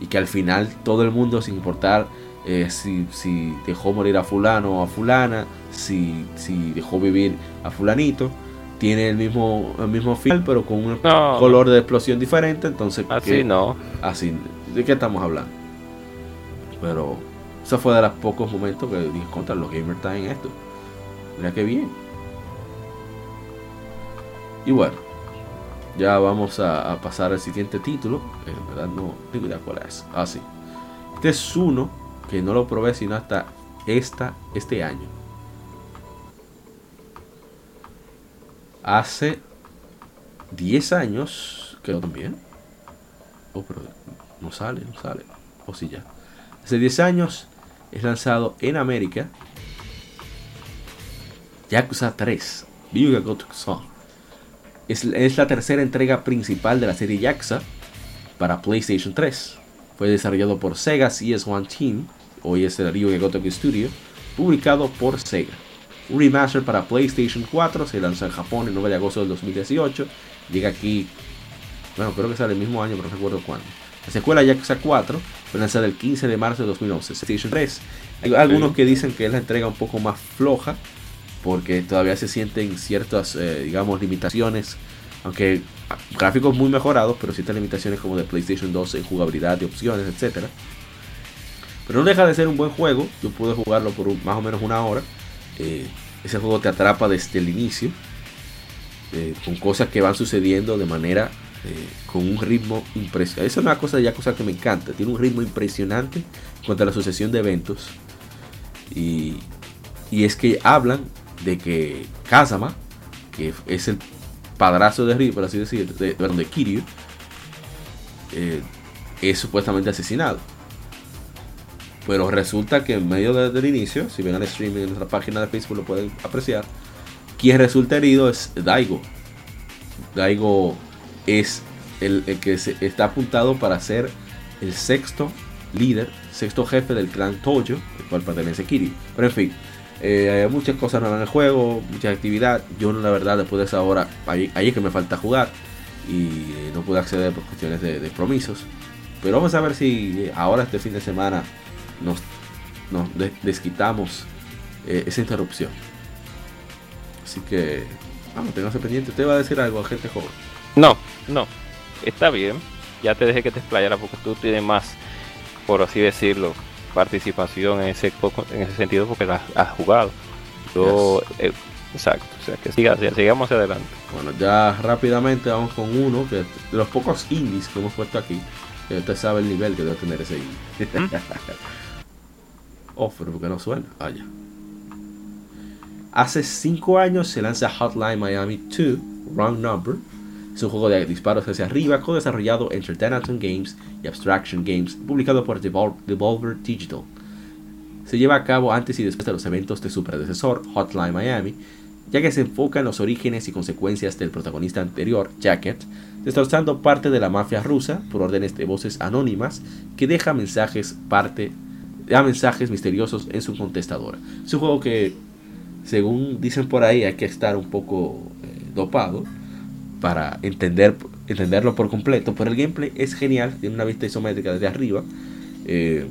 Y que al final todo el mundo, sin importar eh, si, si dejó morir a fulano o a fulana, si, si dejó vivir a fulanito, tiene el mismo, el mismo final, pero con un No. color de explosión diferente. Entonces, Así ¿qué- no. Así, ¿de qué estamos hablando? Pero eso fue de los pocos momentos que dije contra los gamers están en esto. Mira qué bien. Y bueno, ya vamos a, pasar al siguiente título. que en verdad no tengo idea cuál es. Ah, sí. Este es uno que no lo probé sino hasta esta, este año. Hace 10 años, creo también. Oh, pero no sale, no sale. O sí ya. Hace 10 años es lanzado en América Yakuza 3. Ryuga Gotoku es, es la tercera entrega principal de la serie Yakuza para PlayStation 3. Fue desarrollado por Sega CS1 Team, hoy es el Ryuga Gotoku Studio, publicado por Sega. Un remaster para PlayStation 4 se lanzó en Japón el 9 de agosto del 2018. Llega aquí, bueno, creo que sale el mismo año, pero no recuerdo cuándo. La secuela Yakuza 4 fue lanzada el 15 de marzo de 2011. PlayStation 3. Hay algunos que dicen que es la entrega un poco más floja porque todavía se sienten ciertas, eh, digamos, limitaciones, aunque gráficos muy mejorados, pero ciertas limitaciones como de PlayStation 2 en jugabilidad, de opciones, etcétera. Pero no deja de ser un buen juego. Yo pude jugarlo por un- más o menos una hora. Eh, ese juego te atrapa desde el inicio, eh, con cosas que van sucediendo de manera, eh, con un ritmo impresionante. Esa es una cosa ya cosa que me encanta. Tiene un ritmo impresionante contra la sucesión de eventos. Y, y es que hablan de que Kazama, que es el padrazo de Ryu, por así decir, de, de Kiryu, eh, es supuestamente asesinado. Pero resulta que en medio de- del inicio, si ven el streaming en nuestra página de Facebook lo pueden apreciar, quien resulta herido es Daigo. Daigo es el, el que se- está apuntado para ser el sexto líder, sexto jefe del clan Toyo, el cual pertenece Kiryu. Pero en fin, eh, hay muchas cosas nuevas en el juego, mucha actividad. Yo la verdad después de esa hora, ahí, ahí es que me falta jugar y eh, no pude acceder por cuestiones de, de compromisos. Pero vamos a ver si eh, ahora este fin de semana nos nos desquitamos eh, esa interrupción. Así que, vamos, téngase pendiente. ¿Usted va a decir algo a gente joven? No, no. Está bien. Ya te dejé que te explayara porque tú tienes más, por así decirlo, participación en ese, en ese sentido porque la has jugado. Yo, eh, exacto. O sea, que siga, sigamos adelante. Bueno, ya rápidamente vamos con uno que de los pocos indies que hemos puesto aquí. Que usted sabe el nivel que debe tener ese indie. ¿Mm? <laughs> oh, pero porque no suena. Ah, ya. Hace 5 años se lanza Hotline Miami 2, Wrong Number. Es un juego de disparos hacia arriba, co-desarrollado entre Thanaton Games y Abstraction Games, publicado por Devolver Digital. Se lleva a cabo antes y después de los eventos de su predecesor, Hotline Miami, ya que se enfoca en los orígenes y consecuencias del protagonista anterior, Jacket, destrozando parte de la mafia rusa por órdenes de voces anónimas que deja mensajes parte mensajes misteriosos en su contestadora. Es un juego que según dicen por ahí, hay que estar un poco eh, dopado para entender, entenderlo por completo. Pero el gameplay es genial, tiene una vista isométrica desde arriba. Eh,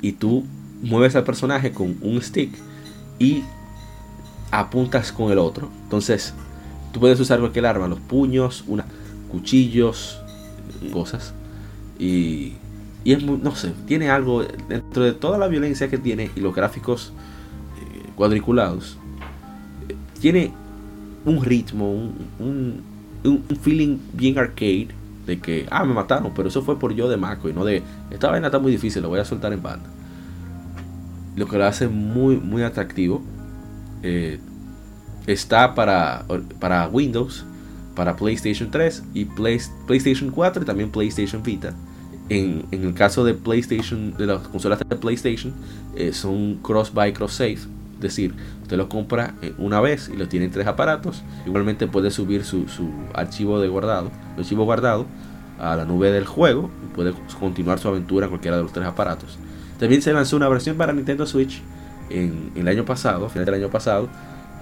y tú mueves al personaje con un stick y apuntas con el otro. Entonces, tú puedes usar cualquier arma, los puños, una, cuchillos, cosas. Y, y es muy, no sé, tiene algo dentro de toda la violencia que tiene y los gráficos cuadriculados, tiene un ritmo, un, feeling bien arcade de que, ah, me mataron, pero eso fue por yo de Maco y no de, esta vaina está muy difícil, lo voy a soltar en banda. Lo que lo hace muy, muy atractivo. Eh, está para, para Windows, para PlayStation 3 y PlayStation 4 y también PlayStation Vita. En, el caso de PlayStation, de las consolas de PlayStation, eh, son cross by cross save decir, usted lo compra eh, una vez y lo tiene en tres aparatos. Igualmente puede subir su, archivo de guardado, archivo guardado a la nube del juego y puede continuar su aventura en cualquiera de los tres aparatos. También se lanzó una versión para Nintendo Switch en, el año pasado, final del año pasado,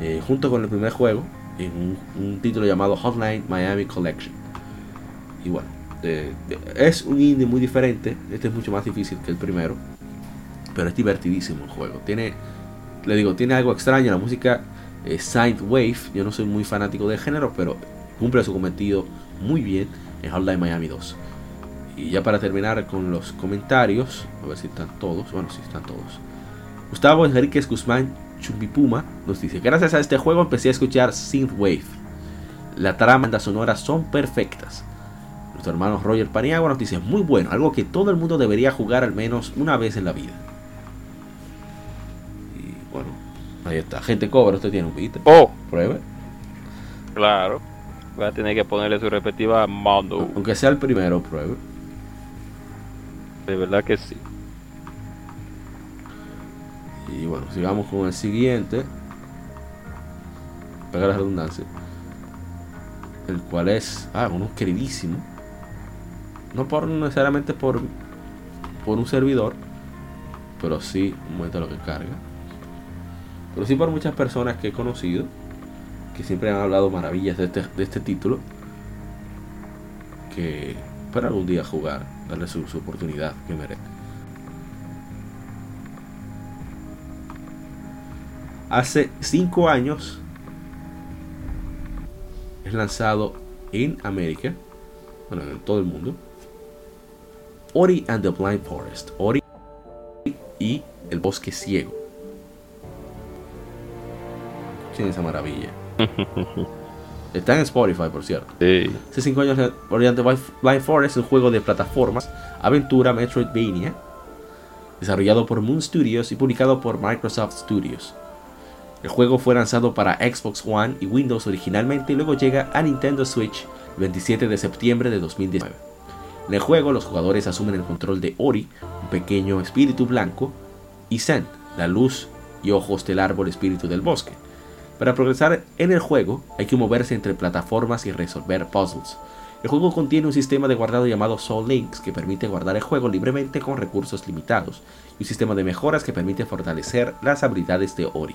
eh, junto con el primer juego, en un, título llamado Hotline Miami Collection. Y bueno, es un indie muy diferente, este es mucho más difícil que el primero, pero es divertidísimo el juego. Tiene le digo, tiene algo extraño, la música es Wave, yo no soy muy fanático del género, pero cumple su cometido muy bien en Hotline Miami 2. Y ya para terminar con los comentarios, a ver si están todos, bueno, si están todos. Gustavo Enriquez Guzmán Chumbipuma nos dice, gracias a este juego empecé a escuchar Wave La trama y las sonoras son perfectas. Nuestro hermano Roger Paniagua nos dice, muy bueno, algo que todo el mundo debería jugar al menos una vez en la vida. Ahí está. Gente cobra, usted tiene un bit. Oh. Pruebe. Claro. Voy a tener que ponerle su respectiva mando. Aunque sea el primero, pruebe. De verdad que sí. Y bueno, sigamos con el siguiente. Pega la redundancia. El cual es. Ah, uno queridísimo. No por necesariamente por. Por un servidor. Pero sí, un momento lo que carga pero sí por muchas personas que he conocido que siempre han hablado maravillas de este, de este título que para algún día jugar, darle su, oportunidad que merece. Hace 5 años es lanzado en América, bueno, en todo el mundo, Ori and the Blind Forest, Ori y el bosque ciego. Esa maravilla. <laughs> Está en Spotify, por cierto. Hace 5 años, Oriente Blind Forest es un juego de plataformas, aventura Metroidvania, desarrollado por Moon Studios y publicado por Microsoft Studios. El juego fue lanzado para Xbox One y Windows originalmente y luego llega a Nintendo Switch el 27 de septiembre de 2019. En el juego, los jugadores asumen el control de Ori, un pequeño espíritu blanco, y Zen, la luz y ojos del árbol espíritu del bosque para progresar en el juego hay que moverse entre plataformas y resolver puzzles. El juego contiene un sistema de guardado llamado Soul Links que permite guardar el juego libremente con recursos limitados y un sistema de mejoras que permite fortalecer las habilidades de Ori.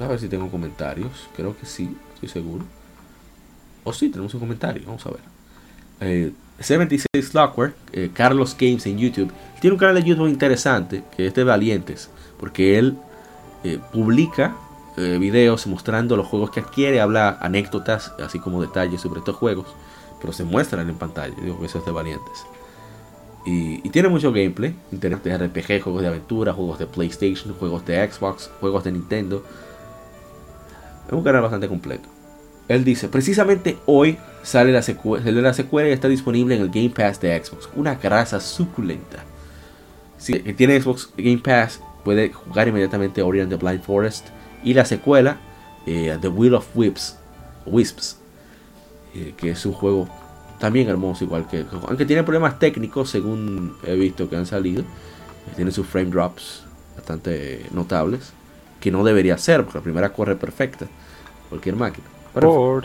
A ver si tengo comentarios. Creo que sí, estoy seguro. O oh, sí, tenemos un comentario. Vamos a ver. 76 eh, Clockwork, eh, Carlos Games en YouTube, tiene un canal de YouTube interesante, que es de Valientes, porque él eh, publica eh, videos mostrando los juegos que adquiere, habla anécdotas, así como detalles sobre estos juegos, pero se muestran en pantalla. Digo que de Valientes. Y, tiene mucho gameplay, internet de RPG, juegos de aventura, juegos de PlayStation, juegos de Xbox, juegos de Nintendo. Es un canal bastante completo. Él dice, precisamente hoy sale la, secuela, la secuela y está disponible en el Game Pass de Xbox. Una grasa suculenta. Si tiene Xbox Game Pass, puede jugar inmediatamente Ori and the Blind Forest. Y la secuela, eh, The Wheel of Whips, Wisps, eh, que es un juego también hermoso, igual que. Aunque tiene problemas técnicos, según he visto que han salido. Tiene sus frame drops bastante notables. Que no debería ser, porque la primera corre perfecta. Cualquier máquina. Pero,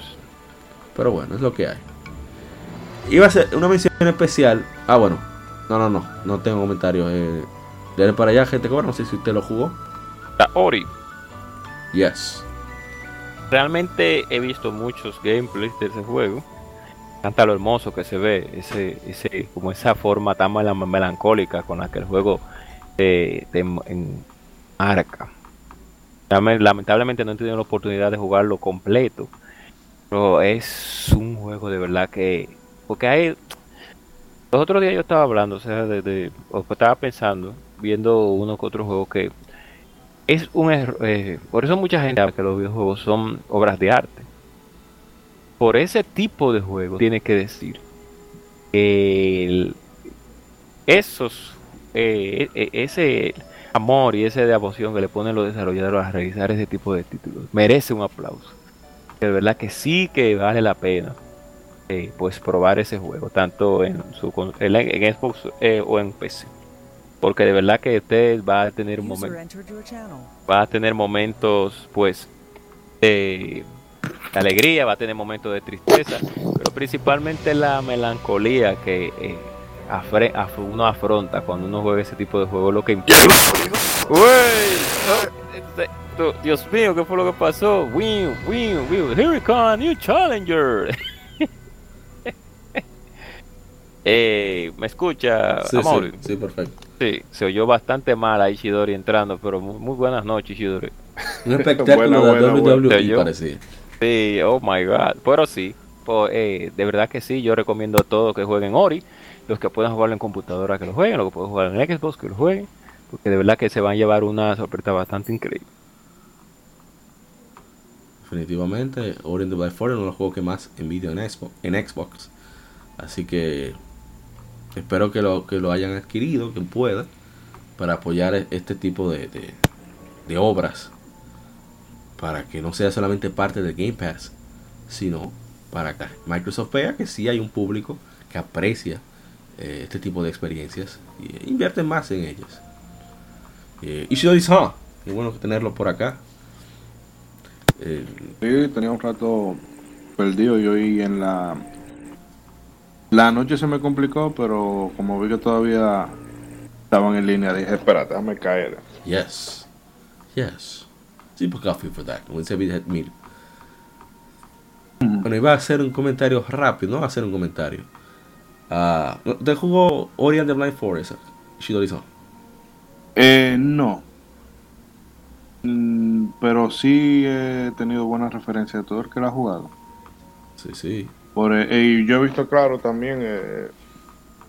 pero bueno, es lo que hay. Iba a ser una mención especial. Ah, bueno. No, no, no. No tengo comentarios. Eh, Dale para allá, gente. No sé si usted lo jugó. La Ori. Yes. Realmente he visto muchos gameplays de ese juego Canta lo hermoso que se ve, ese, ese, como esa forma tan melancólica con la que el juego te, te marca. Lamentablemente no he tenido la oportunidad de jugarlo completo, pero es un juego de verdad que, porque hay, los otros días yo estaba hablando, o sea, de, estaba pensando, viendo uno que otro juego que es un error, eh, por eso mucha gente habla que los videojuegos son obras de arte por ese tipo de juego, tiene que decir que esos, eh, e, e, ese amor y esa devoción que le ponen los desarrolladores a realizar ese tipo de títulos merece un aplauso. De verdad que sí que vale la pena eh, pues probar ese juego, tanto en su en, Xbox eh, o en PC. Porque de verdad que usted va a tener un momento, va a tener momentos pues eh, alegría, va a tener momentos de tristeza, pero principalmente la melancolía que eh, uno afronta cuando uno juega ese tipo de juego, lo que importa. Este, Dios mío, ¿qué fue lo que pasó? Win, win, win. Here we come, new challenger. <laughs> eh, ¿Me escucha, sí, amor? Sí, perfecto. Sí, se oyó bastante mal a Ishidori entrando, pero muy, buenas noches, Ishidori. Un <laughs> espectáculo de WWE parecía. Sí, oh my god. Pero sí, eh, de verdad que sí, yo recomiendo a todos que jueguen Ori. Los que puedan jugarlo en computadora que lo jueguen, los que pueden jugar en Xbox que lo jueguen. Porque de verdad que se van a llevar una sorpresa bastante increíble. Definitivamente, Ori and the Blind Forest es uno de los juegos que más envidio en Xbox, en Xbox. Así que espero que lo, que lo hayan adquirido, que puedan, para apoyar este tipo de, de, de obras para que no sea solamente parte del Game Pass, sino para que Microsoft vea que sí hay un público que aprecia eh, este tipo de experiencias y invierte más en ellas. Eh, y dice, ah, qué bueno tenerlo por acá. Eh, sí, tenía un rato perdido y hoy en la la noche se me complicó, pero como vi que todavía estaban en línea, dije, espérate, déjame caer. Yes. Yes. Sí, porque coffee for that. When had mil. Bueno, iba a hacer un comentario rápido, no va a hacer un comentario. Uh, ¿Te jugó Ori and the Blind Forest, Shidori-san? Eh, no. Mm, pero sí he tenido buenas referencias de todo el que lo ha jugado. Sí, sí. Por, eh, yo he visto claro también eh,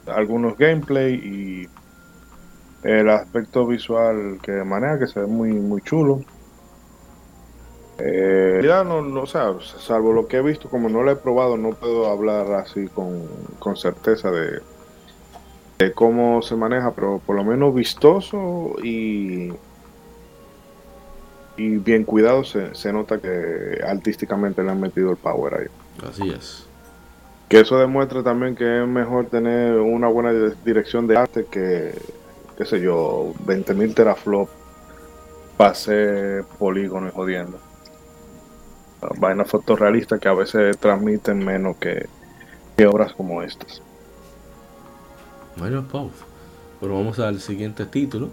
algunos gameplay y el aspecto visual que maneja, que se ve muy, muy chulo. Eh, ya no, no, o sea, salvo lo que he visto, como no lo he probado, no puedo hablar así con, con certeza de, de, cómo se maneja, pero por lo menos vistoso y, y bien cuidado se, se nota que artísticamente le han metido el power ahí. Así es. Que eso demuestra también que es mejor tener una buena dirección de arte que, qué sé yo, 20.000 teraflop para ser polígono y jodiendo vainas fotorrealistas que a veces transmiten menos que, obras como estas. Bueno, both. Pero vamos al siguiente título,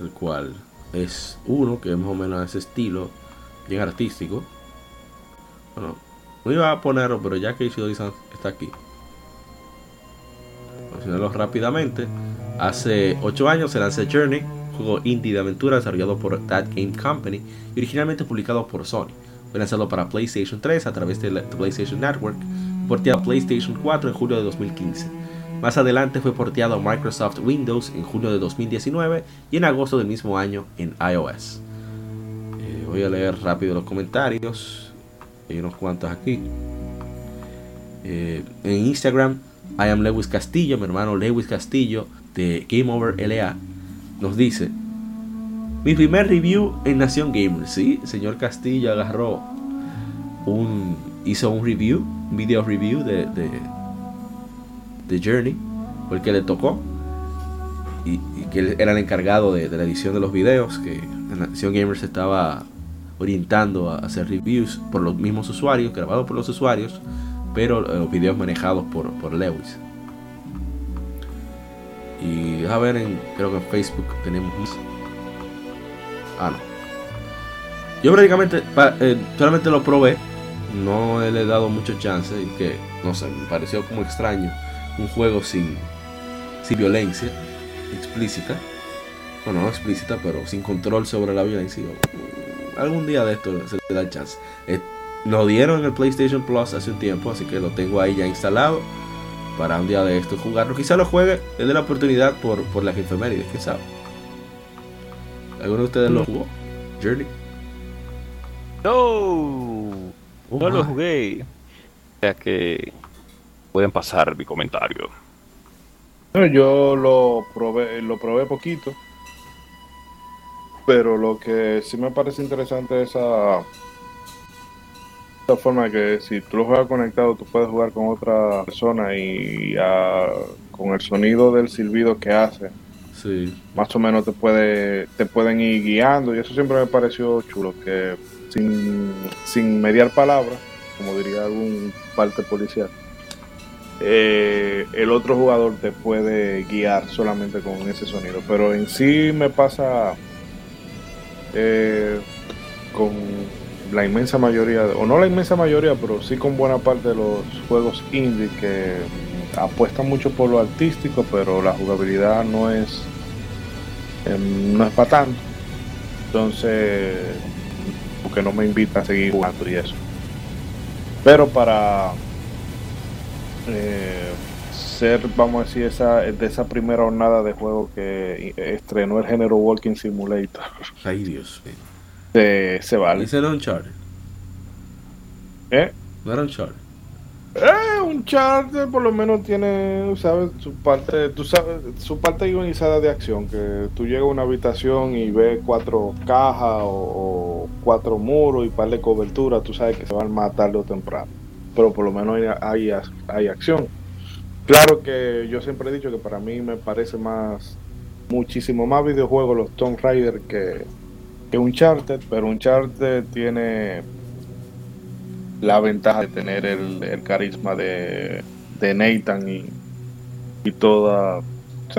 el cual es uno que es más o menos ese estilo, bien artístico. Bueno, no iba a ponerlo, pero ya que Ishidori está aquí. mencionarlo rápidamente, hace 8 años se lanzó Journey, juego indie de aventura desarrollado por That Game Company y originalmente publicado por Sony. Fue lanzado para PlayStation 3 a través de la PlayStation Network, porteado a PlayStation 4 en julio de 2015. Más adelante fue porteado a Microsoft Windows en junio de 2019 y en agosto del mismo año en iOS. Eh, voy a leer rápido los comentarios. Hay unos cuantos aquí. Eh, en Instagram, I am Lewis Castillo, mi hermano Lewis Castillo de Game Over LA, nos dice: Mi primer review en Nación Gamer. Sí, señor Castillo agarró un. hizo un review, un video review de, de, Journey, porque le tocó. Y, que él era el encargado de, la edición de los videos, que Nación Gamer se estaba orientando a hacer reviews por los mismos usuarios, grabados por los usuarios pero los videos manejados por, por Lewis. Y a ver, en, creo que en Facebook tenemos. Ah, no. Yo prácticamente eh, solamente lo probé. No le he dado mucho chance. Y que, no sé, me pareció como extraño. Un juego sin, sin violencia explícita. Bueno, no explícita, pero sin control sobre la violencia. Algún día de esto se le da chance. Lo dieron en el PlayStation Plus hace un tiempo, así que lo tengo ahí ya instalado para un día de esto jugarlo. Quizá lo juegue, le dé la oportunidad por, por las efemérides, quién sabe. ¿Alguno de ustedes lo jugó? Journey. No, oh, no lo jugué. O sea que pueden pasar mi comentario. Yo lo probé, lo probé poquito. Pero lo que sí me parece interesante es esa forma que si tú lo juegas conectado, tú puedes jugar con otra persona y con el sonido del silbido que hace, sí. más o menos te puede te pueden ir guiando y eso siempre me pareció chulo, que sin, sin mediar palabras, como diría algún parte policial, eh, el otro jugador te puede guiar solamente con ese sonido. Pero en sí me pasa eh, con la inmensa mayoría, o no la inmensa mayoría, pero sí con buena parte de los juegos indie que apuestan mucho por lo artístico, pero la jugabilidad no es em, no es para tanto. Entonces, porque no me invita a seguir jugando y eso. Pero para eh, ser, vamos a decir, esa, de esa primera jornada de juego que estrenó el género Walking Simulator. Ay, Dios se, se vale. ¿Ese era un charter? ¿Eh? ¿No era un charter? Eh, un charter por lo menos tiene, ¿sabes? Su parte, tú sabes, su parte organizada de acción, que tú llegas a una habitación y ves cuatro cajas o, cuatro muros y par de cobertura, tú sabes que se van a matar tarde o temprano. Pero por lo menos hay, hay, hay acción. Claro que yo siempre he dicho que para mí me parece más, muchísimo más videojuegos los Tomb Raider que, que Uncharted, pero Uncharted tiene la ventaja de tener el, carisma de, de Nathan y, y toda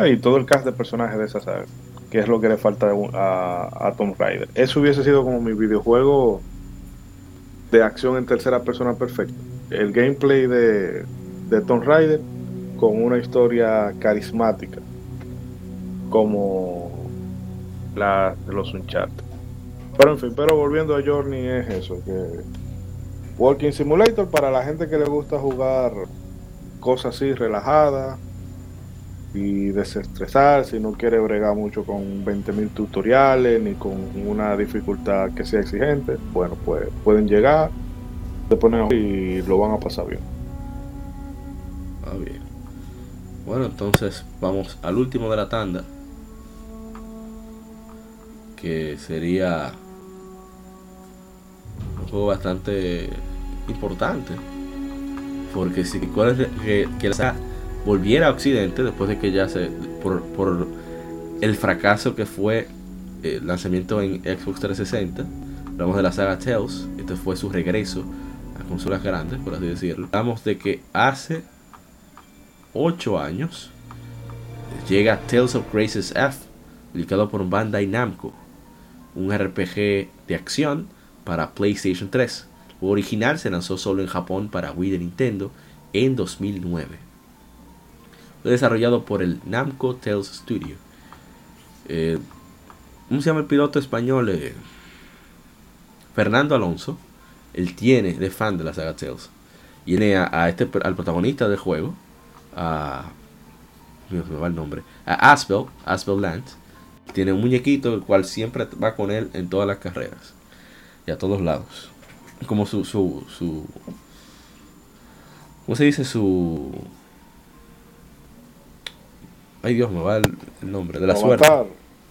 y todo el cast de personajes de esa saga, que es lo que le falta a, a Tomb Raider. Eso hubiese sido como mi videojuego de acción en tercera persona perfecto. El gameplay de, de Tomb Raider con una historia carismática como la de los Uncharted. Pero en fin, pero volviendo a Journey es eso, que Walking Simulator para la gente que le gusta jugar cosas así relajadas y desestresar, si no quiere bregar mucho con 20.000 tutoriales ni con una dificultad que sea exigente, bueno, pues pueden llegar, se ponen y lo van a pasar bien. Ah, bien. Bueno, entonces vamos al último de la tanda, que sería juego bastante importante. Porque si que, que la volviera a Occidente después de que ya se. por, por el fracaso que fue el lanzamiento en Xbox 360. Hablamos de la saga Tales. Este fue su regreso a consolas grandes, por así decirlo. Hablamos de que hace 8 años llega Tales of Graces F, publicado por Bandai Namco. Un RPG de acción para PlayStation 3. El original se lanzó solo en Japón para Wii de Nintendo en 2009. Fue desarrollado por el Namco Tales Studio. Eh, ¿Cómo se llama el piloto español? Eh, Fernando Alonso. Él tiene de fan de la saga Tales. Tiene a, este, al protagonista del juego, a. Me va el nombre. A Asbel, Asbel Land. Tiene un muñequito el cual siempre va con él en todas las carreras. Y a todos lados. Como su. su, su ¿Cómo se dice? Su. Ay Dios, me va el, nombre. De la suerte.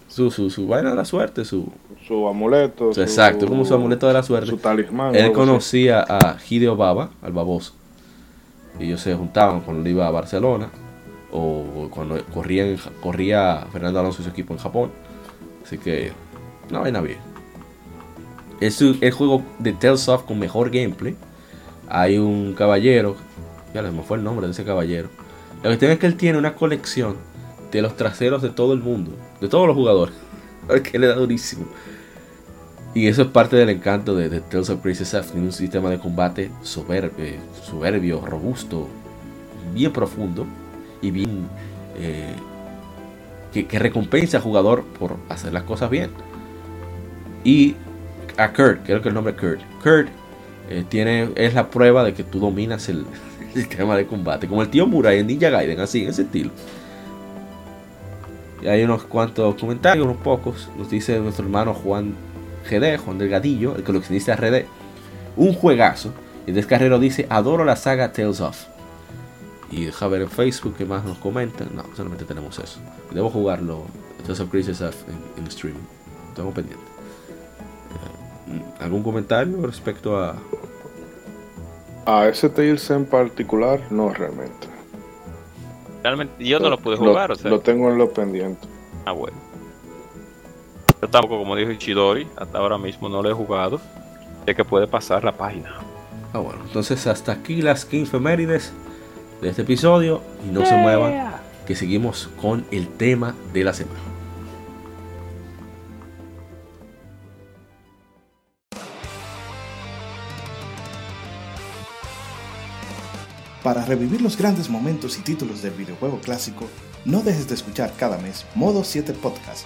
Su, su, su vaina de la suerte, su. Su amuleto. exacto, como su amuleto de la suerte. Su talismán. Él conocía a Hideo Baba, al baboso. Ellos se juntaban cuando iba a Barcelona. O cuando corría Fernando Alonso y su equipo en Japón. Así que, una vaina bien. Es el juego de Tales of con mejor gameplay. Hay un caballero. Ya me fue el nombre de ese caballero. La cuestión es que él tiene una colección de los traseros de todo el mundo. De todos los jugadores. <laughs> que le da durísimo. Y eso es parte del encanto de, Tales of Crisis F. Tiene un sistema de combate soberbio, soberbio, robusto, bien profundo y bien eh, que, recompensa al jugador por hacer las cosas bien. Y a Kurt, creo que el nombre es Kurt. Kurt eh, tiene, es la prueba de que tú dominas el, <laughs> sistema de combate. Como el tío Murai en Ninja Gaiden, así, en ese estilo. Y hay unos cuantos comentarios, unos pocos. Nos dice nuestro hermano Juan GD, Juan Delgadillo, el coleccionista RD. Un juegazo. Y Descarrero dice, adoro la saga Tales of. Y deja ver en Facebook que más nos comentan. No, solamente tenemos eso. Debo jugarlo, Tales of Crisis en, en streaming. Tengo pendiente. Eh, ¿Algún comentario respecto a... A ese Tales en particular? No, realmente. Realmente yo no lo pude jugar, lo, o sea. Lo tengo en lo pendiente. Ah, bueno. Yo tampoco, como dijo Ichidori, hasta ahora mismo no lo he jugado. Sé que puede pasar la página. Ah, bueno, entonces hasta aquí las 15 efemérides de este episodio. Y no se muevan, que seguimos con el tema de la semana. Para revivir los grandes momentos y títulos del videojuego clásico, no dejes de escuchar cada mes Modo 7 Podcast.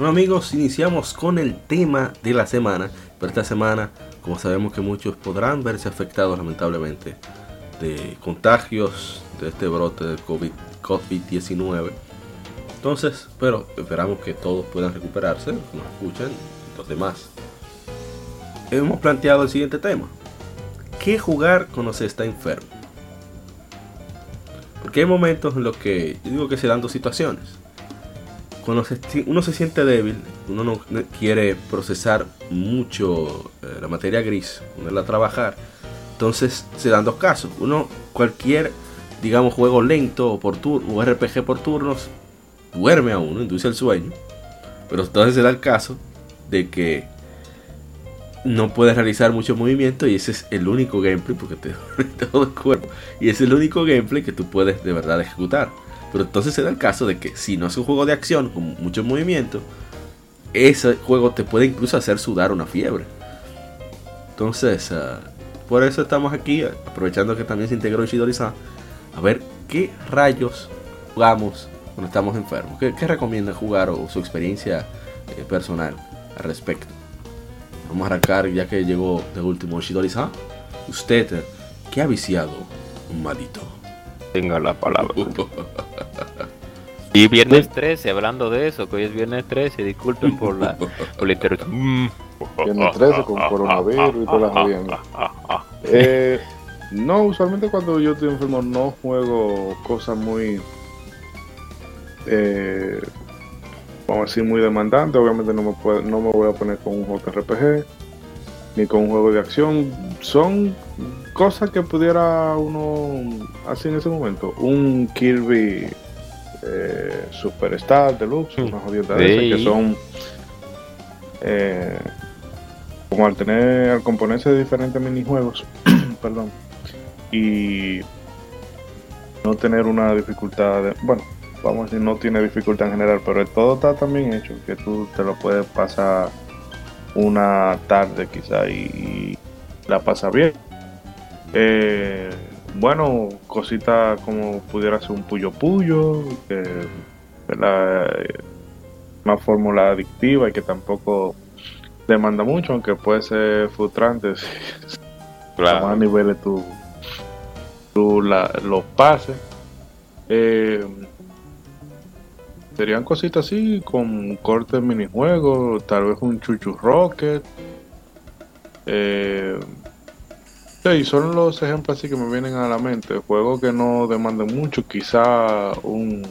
Bueno amigos, iniciamos con el tema de la semana. Pero esta semana, como sabemos que muchos podrán verse afectados lamentablemente de contagios de este brote del COVID-19. Entonces, pero esperamos que todos puedan recuperarse, como escuchan los demás. Hemos planteado el siguiente tema. ¿Qué jugar cuando se está enfermo? Porque hay momentos en los que, yo digo que se dan dos situaciones. Cuando se uno se siente débil, uno no quiere procesar mucho eh, la materia gris, ponerla a trabajar. Entonces se dan dos casos. Uno, cualquier, digamos, juego lento o por RPG por turnos, duerme a uno, induce el sueño. Pero entonces se da el caso de que no puedes realizar mucho movimiento y ese es el único gameplay porque te <laughs> duele todo el cuerpo. Y es el único gameplay que tú puedes de verdad ejecutar. Pero entonces se da el caso de que si no es un juego de acción con mucho movimiento, ese juego te puede incluso hacer sudar una fiebre. Entonces, ah, por eso estamos aquí, aprovechando que también se integró Ishidori-san, a ver qué rayos jugamos cuando estamos enfermos. ¿Qué, recomienda jugar o su experiencia eh, personal al respecto? Vamos a arrancar ya que llegó de último Ishidori-san. Usted, eh, ¿qué ha viciado un malito? Tenga la palabra. Y viernes 13, hablando de eso, que hoy es viernes 13, disculpen por la, por la interrupción. <laughs> Viernes 13 con coronavirus y todas las jodiendas. Eh, no, usualmente cuando yo estoy enfermo no juego cosas muy, eh, vamos a decir, muy demandantes. Obviamente no me, puedo- no me voy a poner con un JRPG ni con un juego de acción. Son cosas que pudiera uno hacer en ese momento. Un Kirby eh, Superstar Deluxe, una jodienda de esas que son... eh, como al tener, al componerse de diferentes minijuegos, <clears throat> perdón, y no tener una dificultad, de- bueno, vamos a decir, no tiene dificultad en general, pero todo está también hecho, que tú te lo puedes pasar una tarde quizá y, y la pasas bien. Eh, bueno, cositas como pudiera ser un puyo puyo. Eh, una fórmula adictiva y que tampoco demanda mucho, aunque puede ser frustrante <laughs> si a más niveles tú, tú la, los pases. Eh, serían cositas así, con cortes minijuegos, tal vez un chuchu rocket. Eh, sí, son los ejemplos así que me vienen a la mente. Juegos que no demandan mucho, quizá un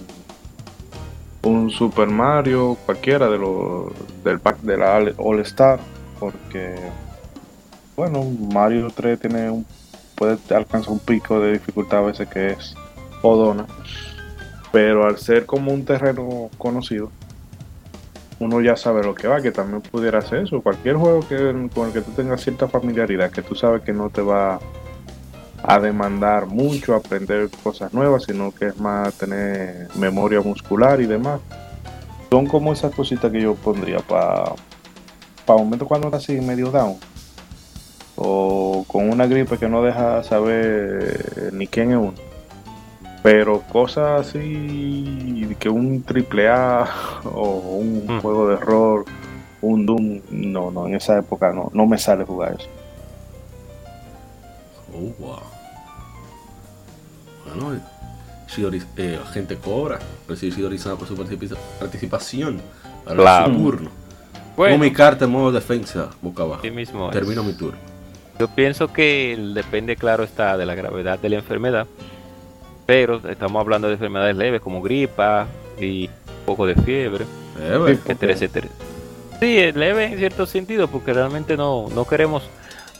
un Super Mario, cualquiera de los del pack de la All Star, porque bueno, Mario 3 tiene un puede alcanzar un pico de dificultad a veces que es odona, pero al ser como un terreno conocido, uno ya sabe lo que va, que también pudiera ser eso, cualquier juego que con el que tú tengas cierta familiaridad, que tú sabes que no te va a demandar mucho aprender cosas nuevas, sino que es más tener memoria muscular y demás. Son como esas cositas que yo pondría para para momentos cuando estás así medio down o con una gripe que no deja saber ni quién es uno. Pero cosas así que un triple A <laughs> o un Mm. juego de error, un Doom, no, no, en esa época no, no me sale jugar eso. Oh, wow. Bueno, Shidori, eh, gente cobra. Recibe Shidori-san por su participa- participación. Ahora Claro. su turno. Bueno, Pongo mi carta en modo defensa, boca abajo. mismo es. Termino mi turno. Yo pienso que depende, claro, está de la gravedad de la enfermedad, pero estamos hablando de enfermedades leves como gripa y un poco de fiebre, Eh, etcétera, etcétera. Sí, es leve en cierto sentido, porque realmente no, no queremos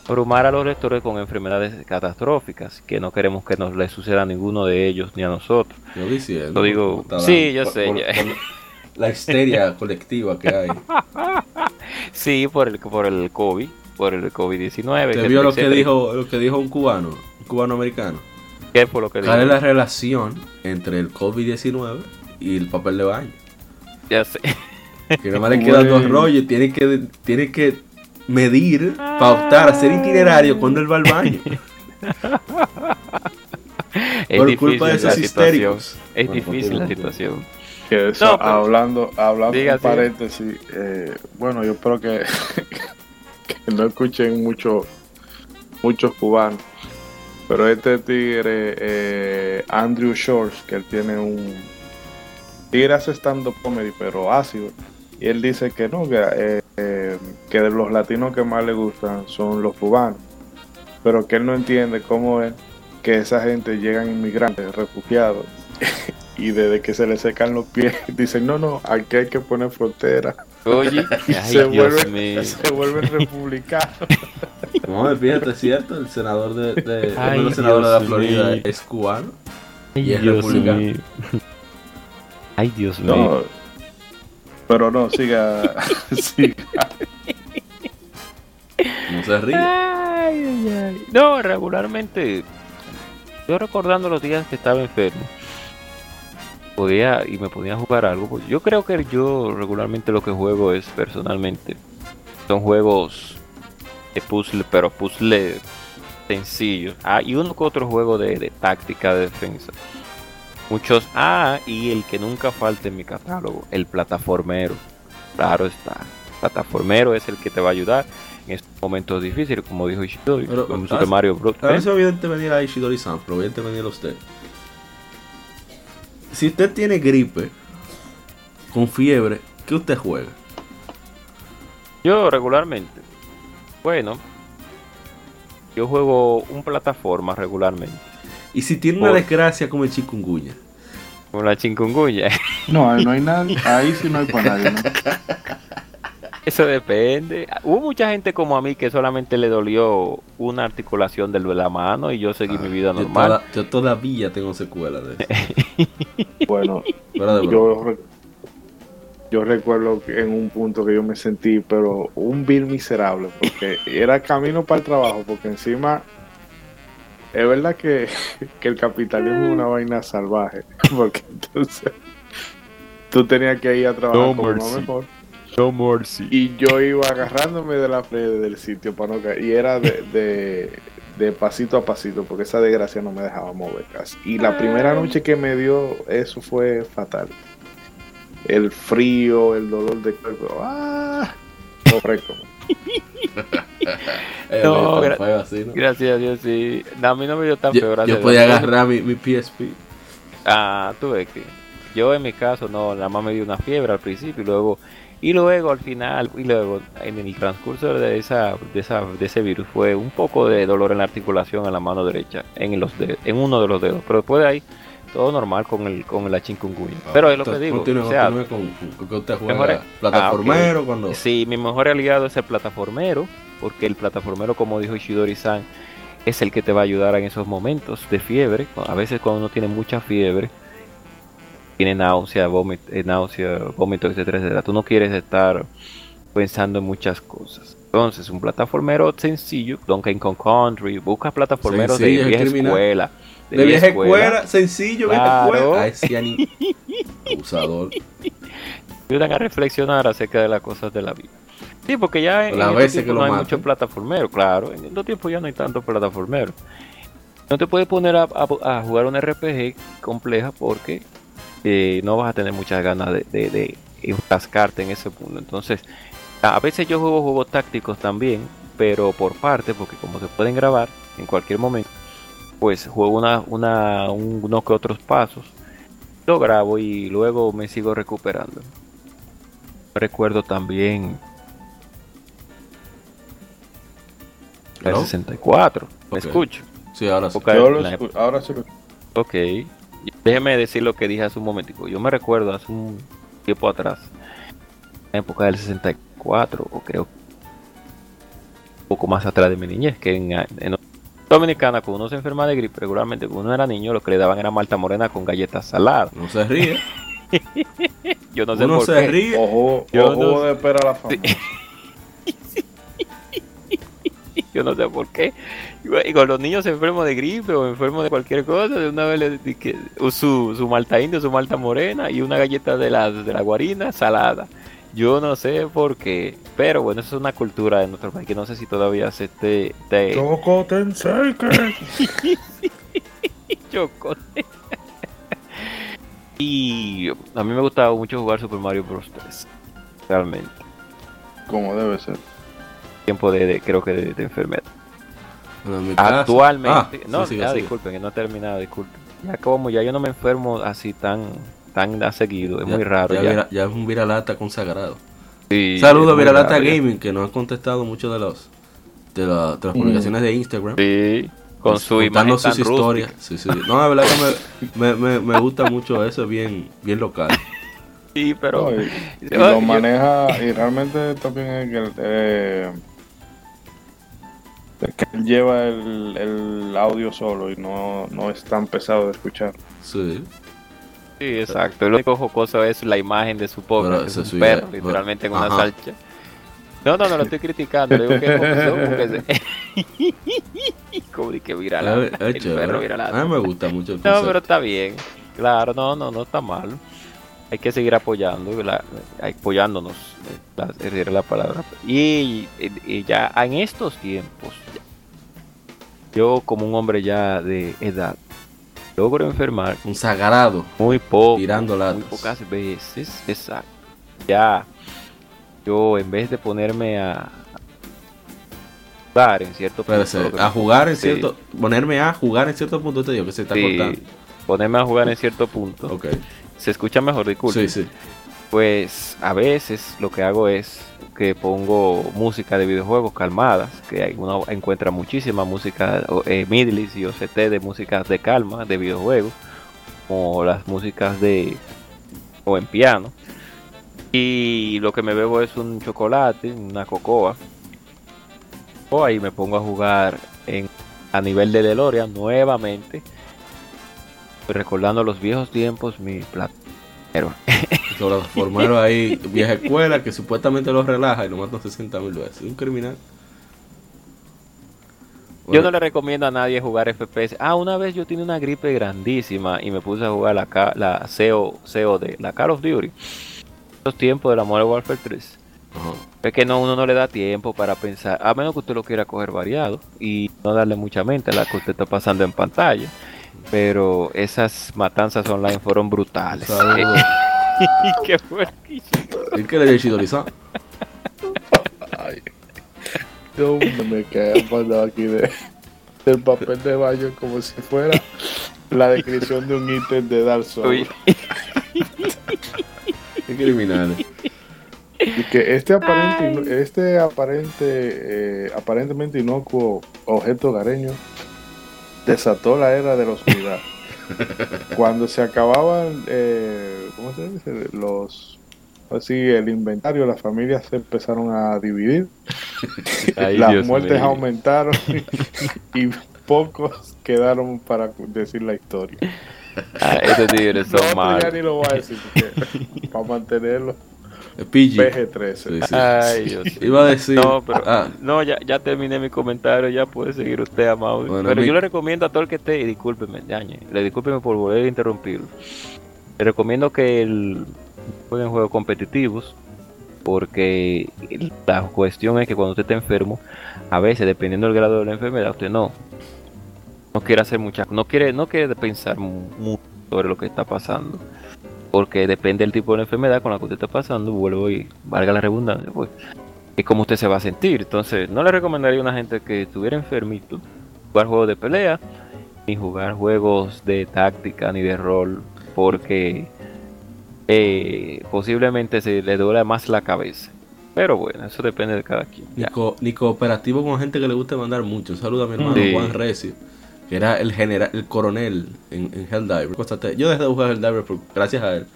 abrumar a los lectores con enfermedades catastróficas, que no queremos que nos les suceda a ninguno de ellos ni a nosotros. Yo diciendo. Lo digo- sí, yo sé, ya. la histeria <laughs> colectiva que hay. <laughs> Sí, por el, por el COVID, por el COVID-19. ¿Te vio lo que dijo, lo que dijo un cubano, un cubano americano? ¿Qué fue lo que dijo? ¿Cuál es la relación entre el COVID-19 y el papel de baño? Ya sé. Que nada más le quedan dos rollos y tiene que, tiene que medir, pautar, hacer itinerario cuando él va al baño. <laughs> Es por difícil culpa de la esos situación. histéricos. Es Bueno, difícil la situación. Que eso, No, pero- hablando, hablando Diga, un siga. paréntesis, eh, bueno, yo espero que, <laughs> que no escuchen mucho, muchos cubanos, pero este tigre, eh, Andrew Shores, que él tiene un tigre hace comedy, pero ácido, y él dice que no, que, eh, eh, que de los latinos que más le gustan son los cubanos, pero que él no entiende cómo es que esa gente llegan inmigrantes, refugiados, y desde que se les secan los pies, <laughs> dicen, no, no, aquí hay que poner frontera. Oye, <laughs> ay, se, vuelven, se vuelven republicanos. <laughs> No, fíjate, es cierto, el senador de, de, Ay, uno de la Florida mío. es cubano. Ay, Y es Dios republicano. mío. Ay, Dios mío. No, pero no, siga, siga. No se ríe. Ay, ay, ay. No, regularmente, yo recordando los días que estaba enfermo, podía y me podía jugar algo. pues yo creo que yo regularmente lo que juego es personalmente son juegos de puzzle, pero puzzle sencillos. Ah, y uno que otro juego de, de táctica de defensa. Muchos. Ah, y el que nunca falta en mi catálogo, el plataformero. Claro está. Plataformero es el que te va a ayudar en estos momentos difíciles, como dijo Ishidori, Pero, con ah, Super Mario Bros. A veces voy a Ishidori-san, pero a intervenir a usted. Si usted tiene gripe, con fiebre, ¿qué usted juega? Yo regularmente, bueno, yo juego un plataforma regularmente, Y si tiene una Por- desgracia como el chikungunya. como la chingungunya. No, ahí no hay nada, ahí sí no hay para nadie, ¿no? <laughs> Eso depende. Hubo mucha gente como a mí que solamente le dolió una articulación de la mano y yo seguí mi vida Ah, Yo, normal. toda- yo todavía tengo secuelas de eso. <laughs> Bueno, yo, re- yo recuerdo que en un punto que yo me sentí, pero un vil miserable, porque era camino para el trabajo, porque encima es verdad que, que el capitalismo es una vaina salvaje, <laughs> porque entonces tú tenías que ir a trabajar No como mejor. No mercy. Y yo iba agarrándome de la pared del sitio para no caer. Y era de, de, de pasito a pasito, porque esa desgracia no me dejaba mover casi. Y la primera noche que me dio, eso fue fatal. El frío, el dolor de cuerpo. ¡Ah! Correcto. <laughs> No, tan gra- feo así, ¿no? Gracias a Dios, sí. No, a mí no me dio tan feo, Yo, gracias yo podía Dios. agarrar mi, mi PSP. Ah, tú ves que yo en mi caso no, nada más me dio una fiebre al principio y luego y luego al final y luego en el transcurso de esa de esa de ese virus fue un poco de dolor en la articulación en la mano derecha, en los de- en uno de los dedos, pero después de ahí todo normal con el con la chikungunya. Pero es lo que digo, continúe, o sea, con, con que usted juega mejor- plataformero cuando... Sí, mi mejor aliado es el plataformero, porque el plataformero, como dijo Ishidori-san, es el que te va a ayudar en esos momentos de fiebre. A veces cuando uno tiene mucha fiebre, tiene náusea, vómito, eh, náusea, vómito, etcétera. Tú no quieres estar pensando en muchas cosas. Entonces, un plataformero sencillo, Donkey Kong Country, busca plataformeros Sencillo, de vieja criminal. escuela. De vieja escuela, sencillo, vieja Claro. escuela. <laughs> Ay, sí, Abusador. ayudan a reflexionar acerca de las cosas de la vida. Sí, porque ya en, en veces que no hay muchos plataformeros, claro. En estos tiempos ya no hay tantos plataformeros. No te puedes poner a, a- a jugar un RPG compleja porque eh, no vas a tener muchas ganas de, de, de enfrascarte en ese mundo. Entonces, a veces yo juego juegos tácticos también, pero por parte, porque como se pueden grabar en cualquier momento, pues juego una, una, un- unos que otros pasos, lo grabo y luego me sigo recuperando. Recuerdo también la ¿Hello? 64. ¿Me escucho? Sí, ahora sí. Yo lo escu- ahora sí lo Ok. Déjeme decir lo que dije hace un momentico. Yo me recuerdo hace un tiempo atrás, en la época del 64, o creo un poco más atrás de mi niñez, que en, en Dominicana, cuando uno se enferma de gripe, regularmente cuando uno era niño, lo que le daban era malta morena con galletas saladas. No se ríe. <laughs> Yo no sé Uno por se qué. ríe. Ojo, Yo ojo no- de espera a la fama. <laughs> Yo no sé por qué. Y con los niños enfermos de gripe o enfermos de cualquier cosa, de una vez le di que su, su malta indio, su malta morena y una galleta de la, de la guarina salada. Yo no sé por qué, pero bueno, eso es una cultura de nuestro país que no sé si todavía se esté te, Choco Tensei, que- choco. y a mí me gustaba mucho jugar Super Mario Bros. 3. Realmente. Como debe ser. Tiempo de, de- creo que de, de enfermedad. Bueno, Actualmente, Ah, no, sí, ya disculpen, que no he terminado, disculpen. Ya como ya yo no me enfermo así tan tan a seguido, es Ya- muy raro Ya, ya. vira- ya es un viralata consagrado. Sí, Saludos muy Viralata raro ya. Gaming, que nos han contestado muchos de los de, la- de las publicaciones de Instagram. Sí, Con su imagen tan sus historias. Sí, sí. No, la verdad que me, me, me, me gusta mucho eso, es bien, bien local. Sí, pero... No, y, lo maneja, y realmente también es que, eh, que él lleva el, el audio solo y no, no es tan pesado de escuchar. Sí. Sí, exacto. Lo único jocoso es la imagen de su pobre, que es un perro, pero- literalmente en ajá. una salcha. No, no, no lo estoy criticando, le digo que es jocoso porque se... <laughs> Como que vira la, Es- es el chévere. perro A mí me gusta mucho el No, pero está bien. Claro, no, no, no está mal. Hay que seguir apoyando, la- apoyándonos, eh, la, era la palabra. Y, y ya en estos tiempos, yo como un hombre ya de edad, logro enfermar Un sagrado muy poco, tirando muy pocas veces, exacto. Ya, yo en vez de ponerme a jugar en cierto punto, a jugar en Sí. cierto. Ponerme a jugar en cierto punto, te digo que se está sí, cortando. Ponerme a jugar en cierto punto, Ok. se escucha mejor, disculpe. Sí, sí. Pues a veces lo que hago es que pongo música de videojuegos calmadas, que uno encuentra muchísima música o, eh, midlis y OCT de músicas de calma de videojuegos, como las músicas de o en piano. Y lo que me bebo es un chocolate, una cocoa. O ahí me pongo a jugar en, a nivel de DeLorean nuevamente, recordando los viejos tiempos, mi plato. Pero <laughs> Los formaron ahí, vieja escuela, que supuestamente los relaja y lo matan 60 mil veces. Un criminal. Yo no le recomiendo a nadie jugar FPS. Ah, una vez yo tenía una gripe grandísima y me puse a jugar la, la CO, COD, la Call of Duty. Los tiempos de la Modern Warfare 3. ajá. Es que no, uno no le da tiempo para pensar, a menos que usted lo quiera coger variado y no darle mucha mente a la que usted está pasando en pantalla. Pero esas matanzas online fueron brutales. Saludos. <laughs> <laughs> ¿Qué fue? ¿Y qué le dio Chidoriza? Ay, yo me quedé mandado aquí de, del papel de baño como si fuera la descripción de un ítem de Dark Souls. Qué <laughs> criminales. Y que este aparente, este aparente, eh, aparentemente inocuo objeto gareño desató la era de la oscuridad. <laughs> Cuando se acababan, eh, ¿cómo se dice? Los, así, el inventario, las familias se empezaron a dividir, <laughs> Ay, las Dios muertes mío. aumentaron <laughs> y pocos quedaron para decir la historia. Ah, esos tigres No, son malos. ni lo voy a decir, porque para mantenerlo PG. PG-13. Sí, sí. Ay, Dios <laughs> mío. Iba a decir. No, pero ah, no, ya, ya terminé mi comentario, ya puede seguir usted, amado. Bueno, pero mi- yo le recomiendo a todo el que esté, y discúlpeme, dañe, le discúlpeme por volver a interrumpirlo. Le recomiendo que el, jueguen juegos competitivos, porque la cuestión es que cuando usted está enfermo, a veces, dependiendo del grado de la enfermedad, usted no, no quiere hacer mucha, no quiere, no quiere pensar mu- mucho sobre lo que está pasando. Porque depende del tipo de enfermedad con la que usted está pasando, vuelvo y valga la redundancia, pues y cómo usted se va a sentir. Entonces, no le recomendaría a una gente que estuviera enfermito jugar juegos de pelea, ni jugar juegos de táctica ni de rol, porque eh, posiblemente se le duele más la cabeza. Pero bueno, eso depende de cada quien. ni, Ya. co- ni cooperativo con gente que le guste mandar mucho. Un saludo a mi hermano Sí. Juan Recio, que era el general, el coronel en, en Helldiver. Yo dejé de jugar Helldiver por- gracias a él.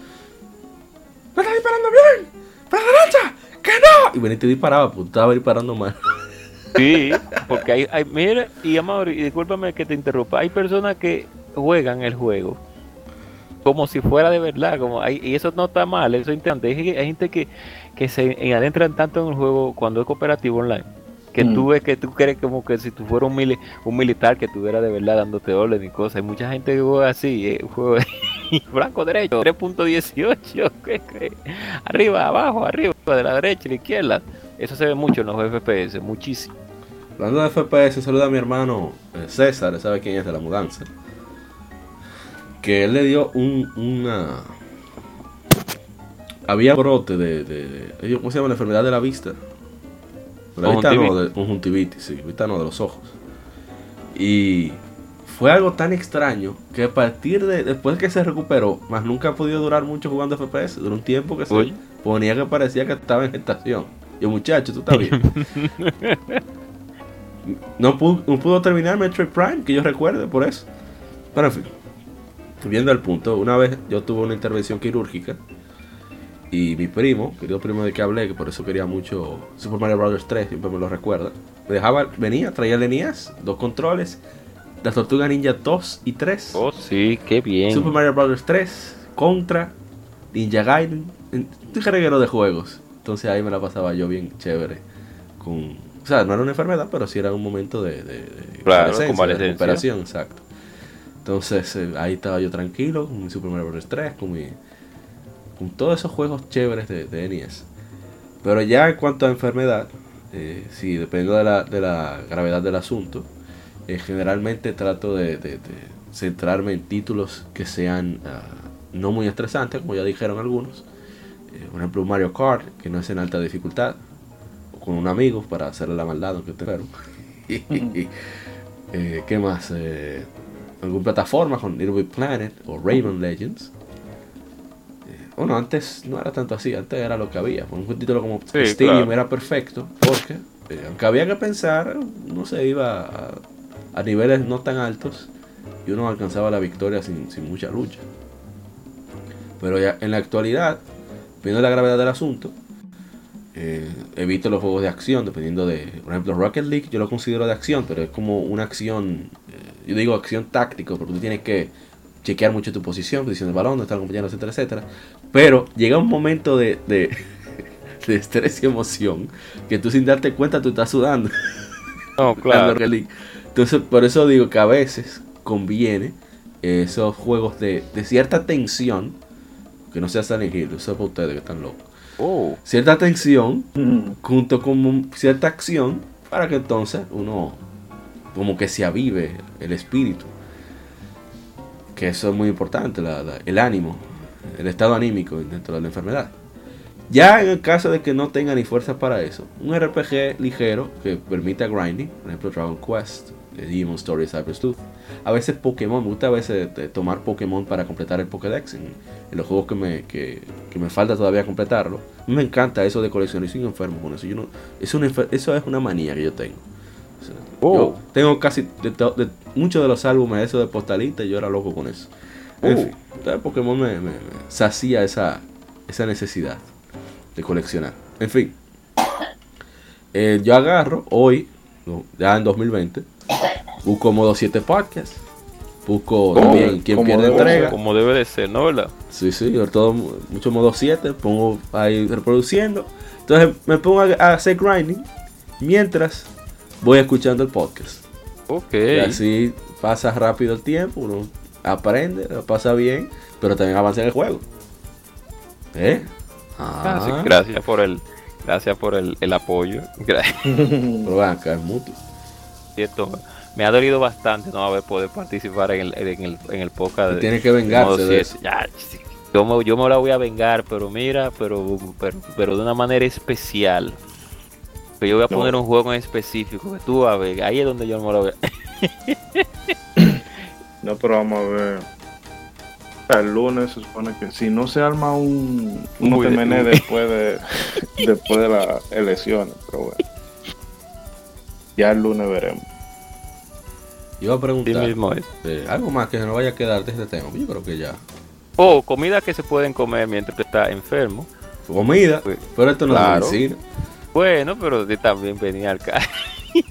¡Me está disparando bien! ¡Para la derecha! ¡Que no! Y venía y te disparaba, pues estaba disparando mal. Sí, porque hay, hay mira, y Amaury, y discúlpame que te interrumpa, hay personas que juegan el juego como si fuera de verdad, como hay, y eso no está mal, eso es interesante. Hay, hay gente que, que se adentran tanto en el juego cuando es cooperativo online, que Mm. tú ves que tú crees como que si tú fueras un, mili- un militar que estuviera de verdad dándote orden y cosas. Hay mucha gente que juega así, eh, juego <laughs> blanco derecho, 3.18, <laughs> ¿qué crees? Arriba, abajo, arriba, de la derecha y la izquierda. Eso se ve mucho en los FPS, muchísimo. Hablando de FPS, saluda a mi hermano eh, César, ¿sabe quién es de la mudanza? Que él le dio un, una... Había brote de, de, de- ¿Cómo se llama? La enfermedad de la vista. La vista no, de conjuntivitis, sí. Vista no, de los ojos. Y fue algo tan extraño que a partir de... Después que se recuperó, más nunca ha podido durar mucho jugando FPS. Duró un tiempo que se Oye. ponía que parecía que estaba en gestación. Y el muchacho, tú estás bien. <laughs> no pudo, no pudo terminar Metroid Prime, que yo recuerde, por eso. Pero en fin, viendo el punto, una vez yo tuve una intervención quirúrgica y mi primo, querido primo de que hablé, que por eso quería mucho Super Mario Bros. 3, siempre me lo recuerda, me dejaba, venía, traía el NES, dos controles, las Tortugas Ninja 2 y 3. Oh, sí, qué bien. Super Mario Bros. 3, Contra, Ninja Gaiden, un reguero de juegos. Entonces ahí me la pasaba yo bien chévere. Con, o sea, no era una enfermedad, pero sí era un momento de, de, de Claro, de recuperación, exacto. Entonces eh, ahí estaba yo tranquilo con mi Super Mario Bros. 3, con, mi, todos esos juegos chéveres de, de NES. Pero ya en cuanto a enfermedad, eh, sí, dependiendo de la, gravedad del asunto, eh, generalmente trato de, centrarme en títulos que sean ah, no muy estresantes, como ya dijeron algunos. Eh, por ejemplo, Mario Kart, que no es en alta dificultad, o con un amigo para hacerle la maldad, aunque te. <laughs> Eh, ¿Qué más? Alguna plataforma con Little Big Planet o Rayman Legends. Bueno, antes no era tanto así, antes era lo que había. Por un título como Sí, Stadium claro. era perfecto, porque eh, aunque había que pensar, uno se iba a, a niveles no tan altos y uno alcanzaba la victoria sin, sin mucha lucha. Pero ya en la actualidad, viendo la gravedad del asunto, eh, evito los juegos de acción, dependiendo de, por ejemplo, Rocket League, yo lo considero de acción, pero es como una acción, eh, yo digo acción táctico, porque tú tienes que chequear mucho tu posición, posición del balón, donde está el compañero, etcétera, etcétera. Pero llega un momento de, de, <laughs> de estrés y emoción que tú sin darte cuenta tú estás sudando. No, <laughs> claro. Entonces, por eso digo que a veces conviene esos juegos de, de cierta tensión, que no sea Silent Hill, eso es para ustedes que están locos. Oh, Cierta tensión junto con cierta acción para que entonces uno como que se avive el espíritu. Que eso es muy importante, la- la- el ánimo, el estado anímico dentro de la enfermedad. Ya en el caso de que no tenga ni fuerzas para eso, un RPG ligero que permita grinding, por ejemplo Dragon Quest, Demon Story, Cyber Sleuth. A veces Pokémon, me gusta a veces eh, tomar Pokémon para completar el Pokédex en, en los juegos que me, que, que me falta todavía completarlo. A mí me encanta eso de coleccionar, yo soy enfermo con eso. Yo no, es una enfer- eso es una manía que yo tengo. O sea, Oh. Yo tengo casi de, de muchos de los álbumes eso de postalita y yo era loco con eso. En Oh. fin, entonces Pokémon me, me, me sacía esa, esa necesidad de coleccionar. En fin, eh, yo agarro hoy, no, ya en 2020, busco modo 7 podcast, busco también quien como pierde debe entrega. como debe de ser, ¿no? ¿Verdad? Sí, sí, yo todo mucho modo 7, pongo ahí reproduciendo. Entonces me pongo a, a hacer grinding mientras voy escuchando el podcast. Ok. Y así pasa rápido el tiempo, uno aprende, lo pasa bien, pero también avanza en el juego. ¿Eh? Gracias, Ah, gracias por el, gracias por el, el apoyo. <laughs> Gracias. pero vean acá, es mutuo. Cierto, me ha dolido bastante no haber podido participar en el, en el, en el podcast. de- Tiene que vengarse de eso. Ya, sí, yo, me, yo me la voy a vengar, pero mira, pero, pero, pero de una manera especial. Que yo voy a No. poner un juego en específico que tú a ver. Ahí es donde yo me lo voy a. <laughs> No, pero vamos a ver. El lunes se supone que si no se arma un, un Muy bien. TMN después de, después de las elecciones, pero bueno. Ya el lunes veremos. Yo iba a Sí preguntar mismo es. eh, algo más que se nos vaya a quedar de este tema. Yo creo que ya. O comida que se pueden comer mientras tú estás enfermo. Comida, Sí. pero esto no Claro. es medicina, Bueno, pero de también venía al caso.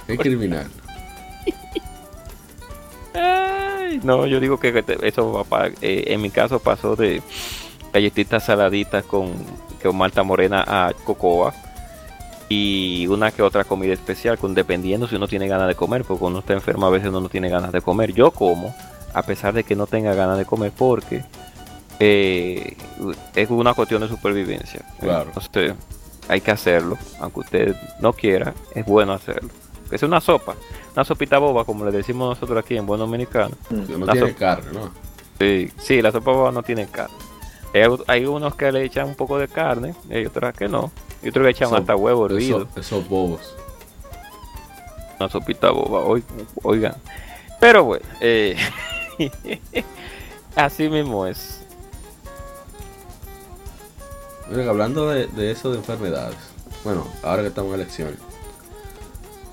es criminal. <laughs> <laughs> No, yo digo que eso va pa- eh, en mi caso pasó de galletitas saladitas con, con malta morena a cocoa y una que otra comida especial, con dependiendo si uno tiene ganas de comer, porque uno está enfermo a veces uno no tiene ganas de comer. Yo como, a pesar de que no tenga ganas de comer, porque eh, es una cuestión de supervivencia. Claro. Entonces, hay que hacerlo, aunque usted no quiera, es bueno hacerlo. Es una sopa, una sopita boba, como le decimos nosotros aquí en buen dominicano. Que no tiene sopa. carne, ¿no? Sí, sí, la sopa boba no tiene carne. Hay, hay unos que le echan un poco de carne, y hay otras que no. Y otros que echan hasta huevo hervido. Eso- esos bobos. Una sopita boba, oi- oigan. Pero bueno, eh, <laughs> así mismo es. Miren, hablando de, de eso de enfermedades, bueno, ahora que estamos en elecciones,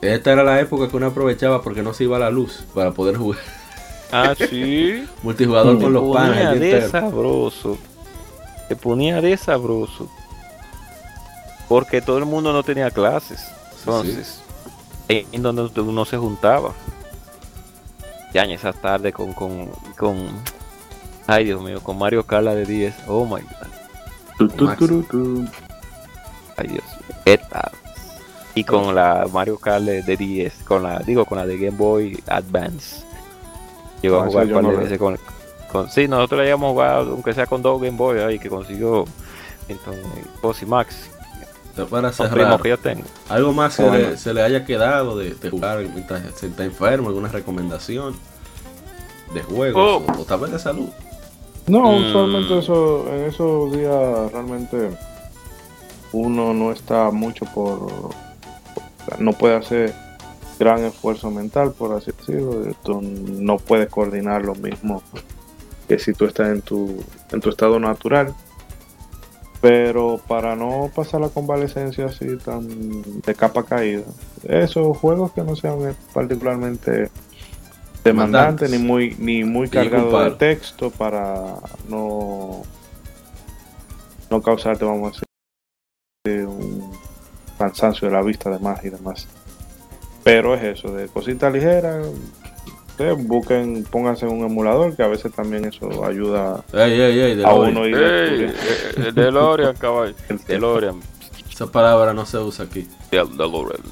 Esta era la época que uno aprovechaba porque no se iba la luz para poder jugar Ah, <laughs> sí. multijugador con los panas. ponía el día de entero. sabroso. Se ponía de sabroso. Porque todo el mundo no tenía clases. Entonces, en- en donde uno se juntaba. Ya en esas tardes con, con, con. Ay, Dios mío, con Mario Kart de 10. Oh my god. Tu, tu, Maxi. tu, tu. Ay, Dios mío. ¿Qué tal? Y con la Mario Kart de de 10. Con la, digo, con la de Game Boy Advance. Llegó Ah, a jugar par no la- veces con, con. Sí, nosotros le habíamos jugado, aunque sea con dos Game Boy ahí, que consiguió. Entonces, Bossy Max. Entonces, Para cerrar, primos que yo tengo. algo más que Bueno. le- se le haya quedado de, de jugar mientras se está enfermo, alguna recomendación de juegos Oh. o, o tal vez de salud. No, Mm. usualmente eso, en esos días realmente uno no está mucho por, no puede hacer gran esfuerzo mental, por así decirlo. Tú no puedes coordinar lo mismo que si tú estás en tu, en tu estado natural. Pero para no pasar la convalecencia así tan de capa caída, esos juegos que no sean particularmente demandantes ni muy ni muy cargados de texto para no no causarte vamos a decir un cansancio de la vista además y demás pero es eso de cositas ligeras ustedes busquen pónganse un emulador que a veces también eso ayuda Ey, ey, ey, a uno ir Ey, descubriendo eh, eh, DeLorean, caballo. <laughs> el. DeLorean. Esa palabra no se usa aquí. Del- DeLorean.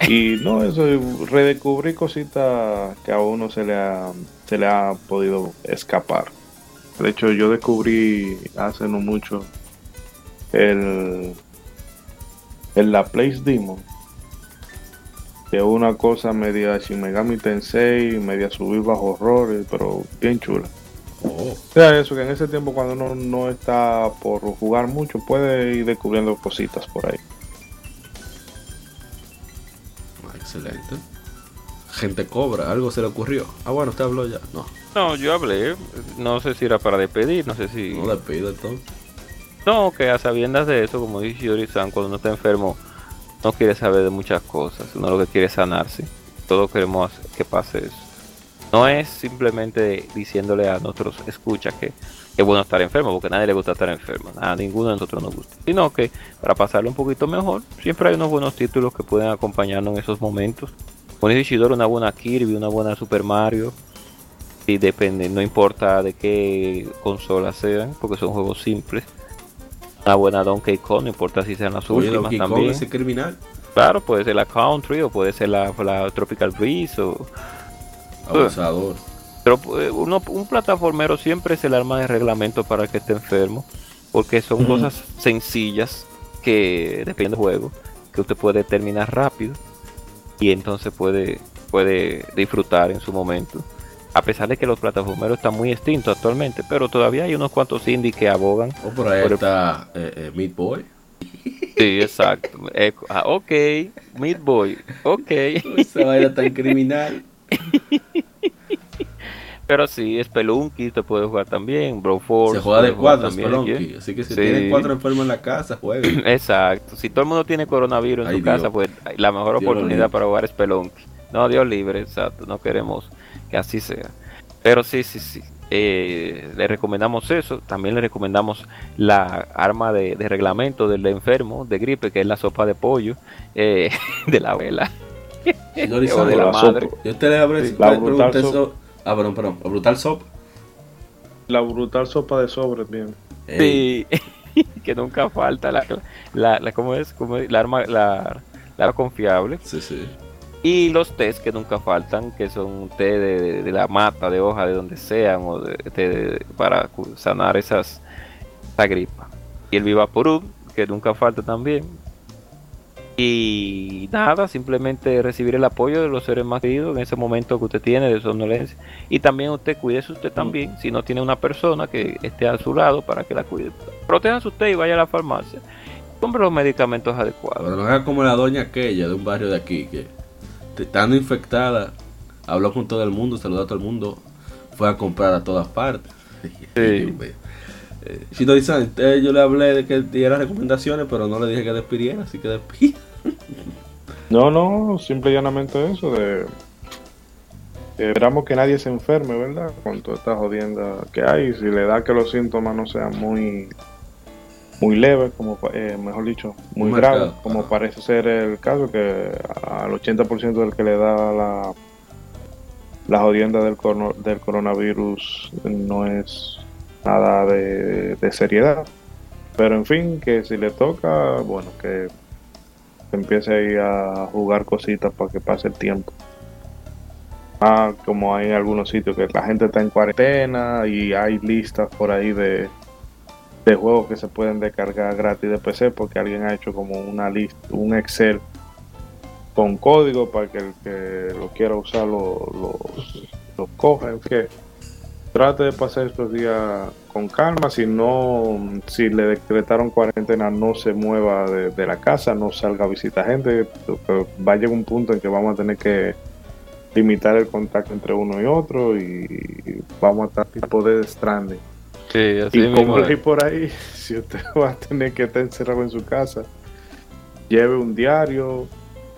<laughs> y no eso redescubrir cositas que a uno se le ha se le ha podido escapar de hecho yo descubrí hace no mucho el el la Place Demon que es una cosa media Shin Megami Tensei media subir bajo horrores pero bien chula Oh, o sea eso que en ese tiempo cuando uno no está por jugar mucho puede ir descubriendo cositas por ahí ah, excelente. Gente cobra, algo se le ocurrió. Ah, bueno, usted habló ya. No, No, yo hablé. No sé si era para despedir, no sé si. no le pido entonces. No, que a sabiendas de eso, como dice Yori-san, cuando uno está enfermo, no quiere saber de muchas cosas. Uno lo que quiere es sanarse. Todos queremos que pase eso. No es simplemente diciéndole a nuestros escuchas que es bueno estar enfermo, porque a nadie le gusta estar enfermo. A ninguno de nosotros nos gusta. Sino que para pasarlo un poquito mejor, siempre hay unos buenos títulos que pueden acompañarnos en esos momentos. Dice Isidoro, una buena Kirby, una buena Super Mario. Y depende, no importa de qué consola sean, porque son juegos simples. Una buena Donkey Kong, no importa si sean las Oye, últimas Donkey Kong, también. ese criminal. Claro, puede ser la Country o puede ser la, la Tropical Breeze o Abusador. pero eh, uno, un plataformero siempre es el arma de reglamento para el que esté enfermo, porque son cosas sencillas que depende del juego, que usted puede terminar rápido y entonces puede, puede disfrutar en su momento. A pesar de que los plataformeros están muy extintos actualmente, pero todavía hay unos cuantos indies que abogan. O por ahí Por el- está eh, eh, Meat Boy. <laughs> Sí, exacto. Eh, ah, ok, Meat Boy, ok. Esa vaina tan criminal. <laughs> Pero sí, Spelunky te puede jugar también, Broforce. Se juega de cuatro, Spelunky. ¿sí? Así que si Sí. tienen cuatro enfermos en la casa, jueguen. <clears throat> Exacto. Si todo el mundo tiene coronavirus en Ay, su casa, pues la mejor Dios oportunidad para jugar es Spelunky. No, Dios libre, exacto. No queremos que así sea. Pero sí, sí, sí. Eh, le recomendamos eso. También le recomendamos la arma de, de reglamento del enfermo de gripe, que es la sopa de pollo eh, <laughs> de la abuela. Señor <laughs> O de la La madre. sopa. Yo te le habré Sí, Ah, perdón, perdón. La brutal sop. la brutal sopa de sobres bien Sí, <laughs> que nunca falta la, la, la- ¿cómo es? ¿Cómo es? La arma, la, la arma confiable. Sí, sí. Y los tés que nunca faltan, que son té de, de- la mata, de hoja, de donde sean, o de, para sanar esas, esa gripa. Y el Vivaporub, que nunca falta también. Y nada, simplemente recibir el apoyo de los seres más queridos en ese momento que usted tiene de somnolencia. Y también usted cuídese usted también, si no tiene una persona que esté a su lado para que la cuide. Protéjase usted y vaya a la farmacia. Compre los medicamentos adecuados. Pero no haga como la doña aquella de un barrio de aquí que estando infectada, habló con todo el mundo, saludó a todo el mundo, fue a comprar a todas partes. <laughs> Dios mío. Eh, Shidori-san, eh, yo le hablé de que diera recomendaciones, pero no le dije que despidiera, así que despide. <laughs> No, no, simple y llanamente eso de esperamos que nadie se enferme, ¿verdad? Con toda esta jodienda que hay, si le da que los síntomas no sean muy muy leves, como eh, mejor dicho, muy marcado, como ajá. parece ser el caso, que al 80% del que le da la, la jodienda del, corno- del coronavirus no es nada de, de seriedad. Pero en fin, que si le toca, bueno, que empiece ahí a jugar cositas para que pase el tiempo. Ah, como hay en algunos sitios que la gente está en cuarentena y hay listas por ahí de, de juegos que se pueden descargar gratis de PC porque alguien ha hecho como una lista, un Excel con código para que el que lo quiera usar lo, lo, coja. En que trate de pasar estos días con calma. Si no, si le decretaron cuarentena, no se mueva de, de la casa, no salga a visitar gente. Va a llegar un punto en que vamos a tener que limitar el contacto entre uno y otro y vamos a estar tipo de stranding. Sí, así Y mismo como leí por ahí, <laughs> si usted <laughs> va a tener que estar encerrado en su casa, lleve un diario,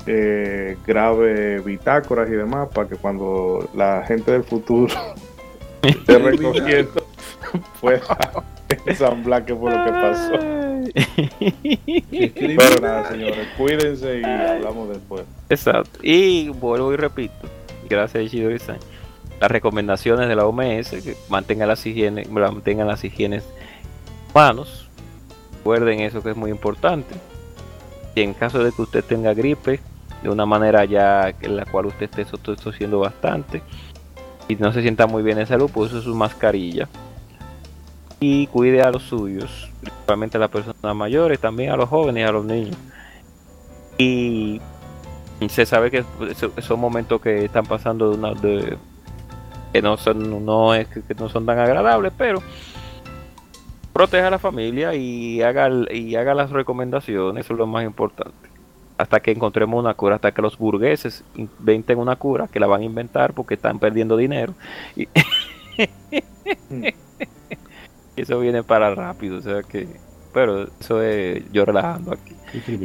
eh, grabe bitácoras y demás para que cuando la gente del futuro <laughs> esté recogiendo pueda ensamblar qué fue lo que pasó. Pero nada, señores, cuídense y hablamos después. Exacto. Y vuelvo y repito, gracias Ishidori-san, las recomendaciones de la OMS que mantengan las higienes, mantengan las higienes manos. Recuerden eso que es muy importante. Y en caso de que usted tenga gripe, de una manera ya en la cual usted esté tos- tosiendo bastante y no se sienta muy bien en salud, pues use su mascarilla. Y cuide a los suyos, principalmente a las personas mayores, también a los jóvenes y a los niños. Y se sabe que esos momentos que están pasando de una de que no son no es que, no son tan agradables pero proteja a la familia y haga y haga las recomendaciones eso es lo más importante. Hasta que encontremos una cura hasta que los burgueses inventen una cura que la van a inventar porque están perdiendo dinero. Y <laughs> eso viene para rápido o sea que pero eso es yo relajando aquí.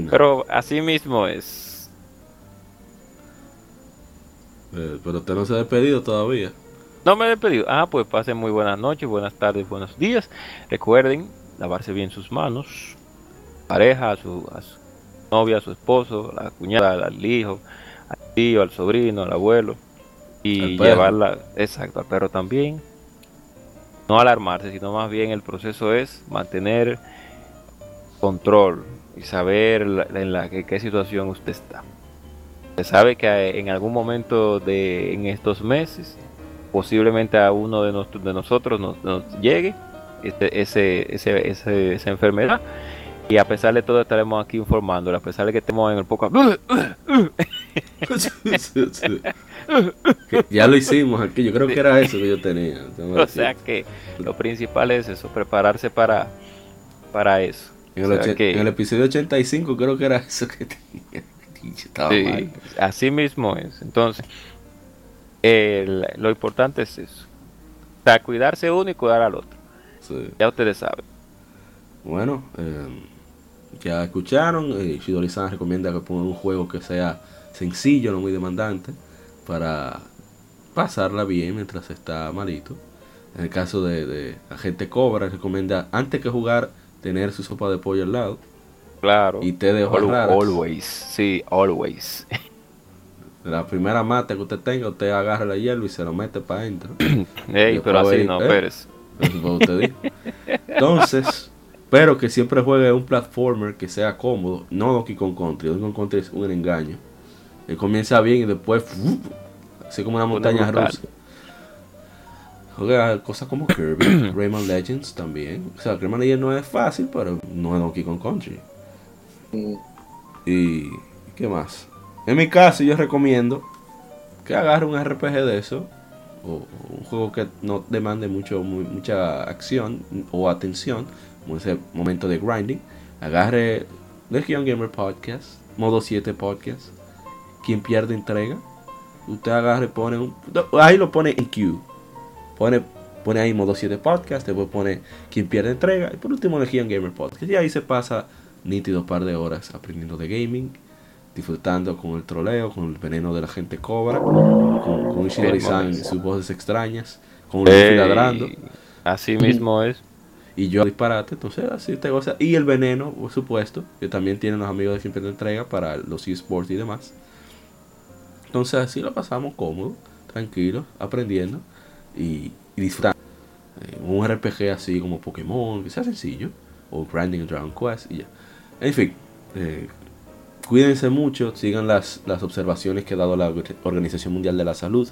Pero así mismo es. Eh, pero usted no se ha despedido todavía. No me he despedido. Ah, pues pasen muy buenas noches, buenas tardes, buenos días. Recuerden lavarse bien sus manos. Pareja, a su, a su novia, a su esposo, a la cuñada, al hijo, al tío, al sobrino, al abuelo. Y llevarla, exacto, al perro también. No alarmarse, sino más bien el proceso es mantener control y saber la- en la que qué situación usted está. Se sabe que eh, en algún momento de en estos meses posiblemente a uno de, de nosotros nos, nos llegue este- ese, ese- ese- esa enfermedad y a pesar de todo estaremos aquí informándole, a pesar de que estemos en el poco <laughs> ya lo hicimos aquí. Yo creo que era eso que yo tenía. <laughs> o sea que lo principal es eso, prepararse para para eso. en, el o sea que- en el episodio 85 creo que era eso que tenía. <laughs> Estaba Sí, mal. así mismo es. Entonces, el- lo importante es eso. O sea, cuidarse uno y cuidar al otro. Sí. Ya ustedes saben. Bueno, eh, ya escucharon. Eh, Shidori-san recomienda que pongan un juego que sea sencillo, no muy demandante, para pasarla bien mientras está malito. En el caso de, de Agente Cobra, recomienda antes que jugar tener su sopa de pollo al lado Claro. y té de always. Sí, always. <laughs> La primera mata que usted tenga, usted agarra la hierba y se lo mete para adentro. <clears throat> Ey, pero así ir, no, ¿eh? Pérez. Eso es lo que usted dijo. Entonces, pero que siempre juegue un platformer que sea cómodo, no Donkey Kong Country. Donkey Kong Country es un engaño. Él comienza bien y después, ¡fu! así como una montaña rusa. Juega cosas como Kirby, <clears throat> Rayman Legends también. O sea, Rayman Legends no es fácil, pero no es Donkey Kong Country. Mm, Y ¿qué más? En mi caso yo recomiendo que agarre un RPG de eso o, un juego que no demande mucho mu- mucha acción o atención, como ese momento de grinding. Agarre Legion Gamer Podcast, modo 7 Podcast. Quien pierde entrega. Usted agarre, pone un ahí lo pone en queue. Pone pone ahí modo 7 Podcast, después pone quien pierde entrega y por último Legion Gamer Podcast. Y ahí se pasa nítido par de horas aprendiendo de gaming disfrutando con el troleo, con el veneno de la gente cobra, con, con Ishidori-san y sus voces extrañas, con Luffy ladrando. Así mismo es. Y yo disparate, entonces así te goza. Y el veneno, por supuesto, que también tienen los amigos de siempre te entrega para los esports y demás. Entonces así lo pasamos cómodo, tranquilo, aprendiendo y, y disfrutando. Eh, un RPG así como Pokémon, que sea sencillo, o Grinding Dragon Quest y ya. En fin, eh, cuídense mucho, sigan las, las observaciones que ha dado la Organización Mundial de la Salud,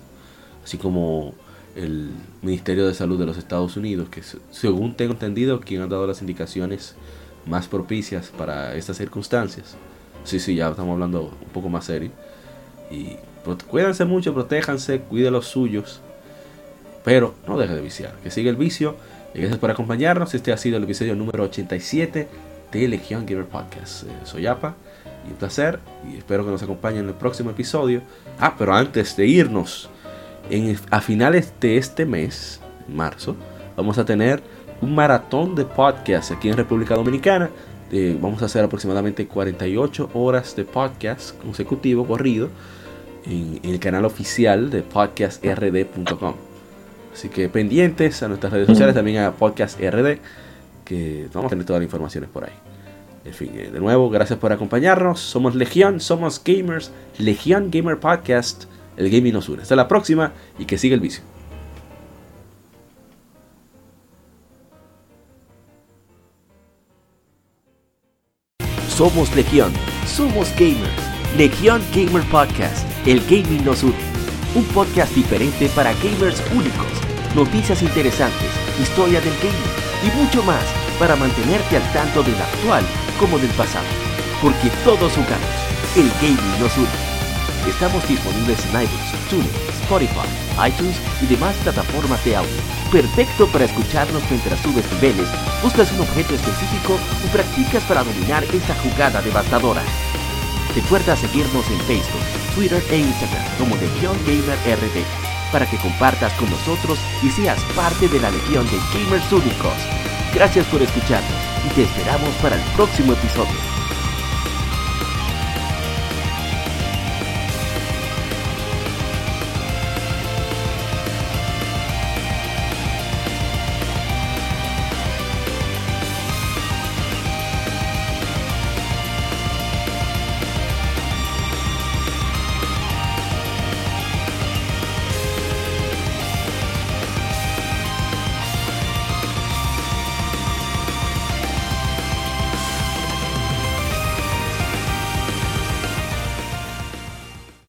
así como el Ministerio de Salud de los Estados Unidos, que se- según tengo entendido, quien ha dado las indicaciones más propicias para estas circunstancias. Sí, sí, ya estamos hablando un poco más serio. Y cuídense mucho, protéjanse, cuiden los suyos. Pero no deje de viciar, que siga el vicio. Y gracias por acompañarnos. Este ha sido el episodio número 87 de Legion Gamer Podcast. Eh, soy Apa y un placer. Y espero que nos acompañen en el próximo episodio. Ah, pero antes de irnos, en, a finales de este mes, en marzo, vamos a tener un maratón de podcast aquí en República Dominicana. Eh, vamos a hacer aproximadamente 48 horas de podcast consecutivo corrido en, en el canal oficial de podcastrd.com. Así que pendientes a nuestras redes sociales, también a Podcast RD, que vamos a tener todas las informaciones por ahí. En fin, eh, de nuevo, gracias por acompañarnos. Somos Legión, somos gamers. Legión Gamer Podcast. El gaming nos une. Hasta la próxima y que siga el vicio. Somos Legión, somos gamers. Legión Gamer Podcast, el gaming nos une. Un podcast diferente para gamers únicos, noticias interesantes, historia del gaming y mucho más para mantenerte al tanto del actual como del pasado. Porque todos jugamos, el gaming nos une. Estamos disponibles en iBooks, TuneIn, Spotify, iTunes y demás plataformas de audio. Perfecto para escucharnos mientras subes niveles, buscas un objeto específico o practicas para dominar esta jugada devastadora. Recuerda seguirnos en Facebook, Twitter e Instagram como Legión Gamer RD para que compartas con nosotros y seas parte de la legión de gamers únicos. Gracias por escucharnos y te esperamos para el próximo episodio.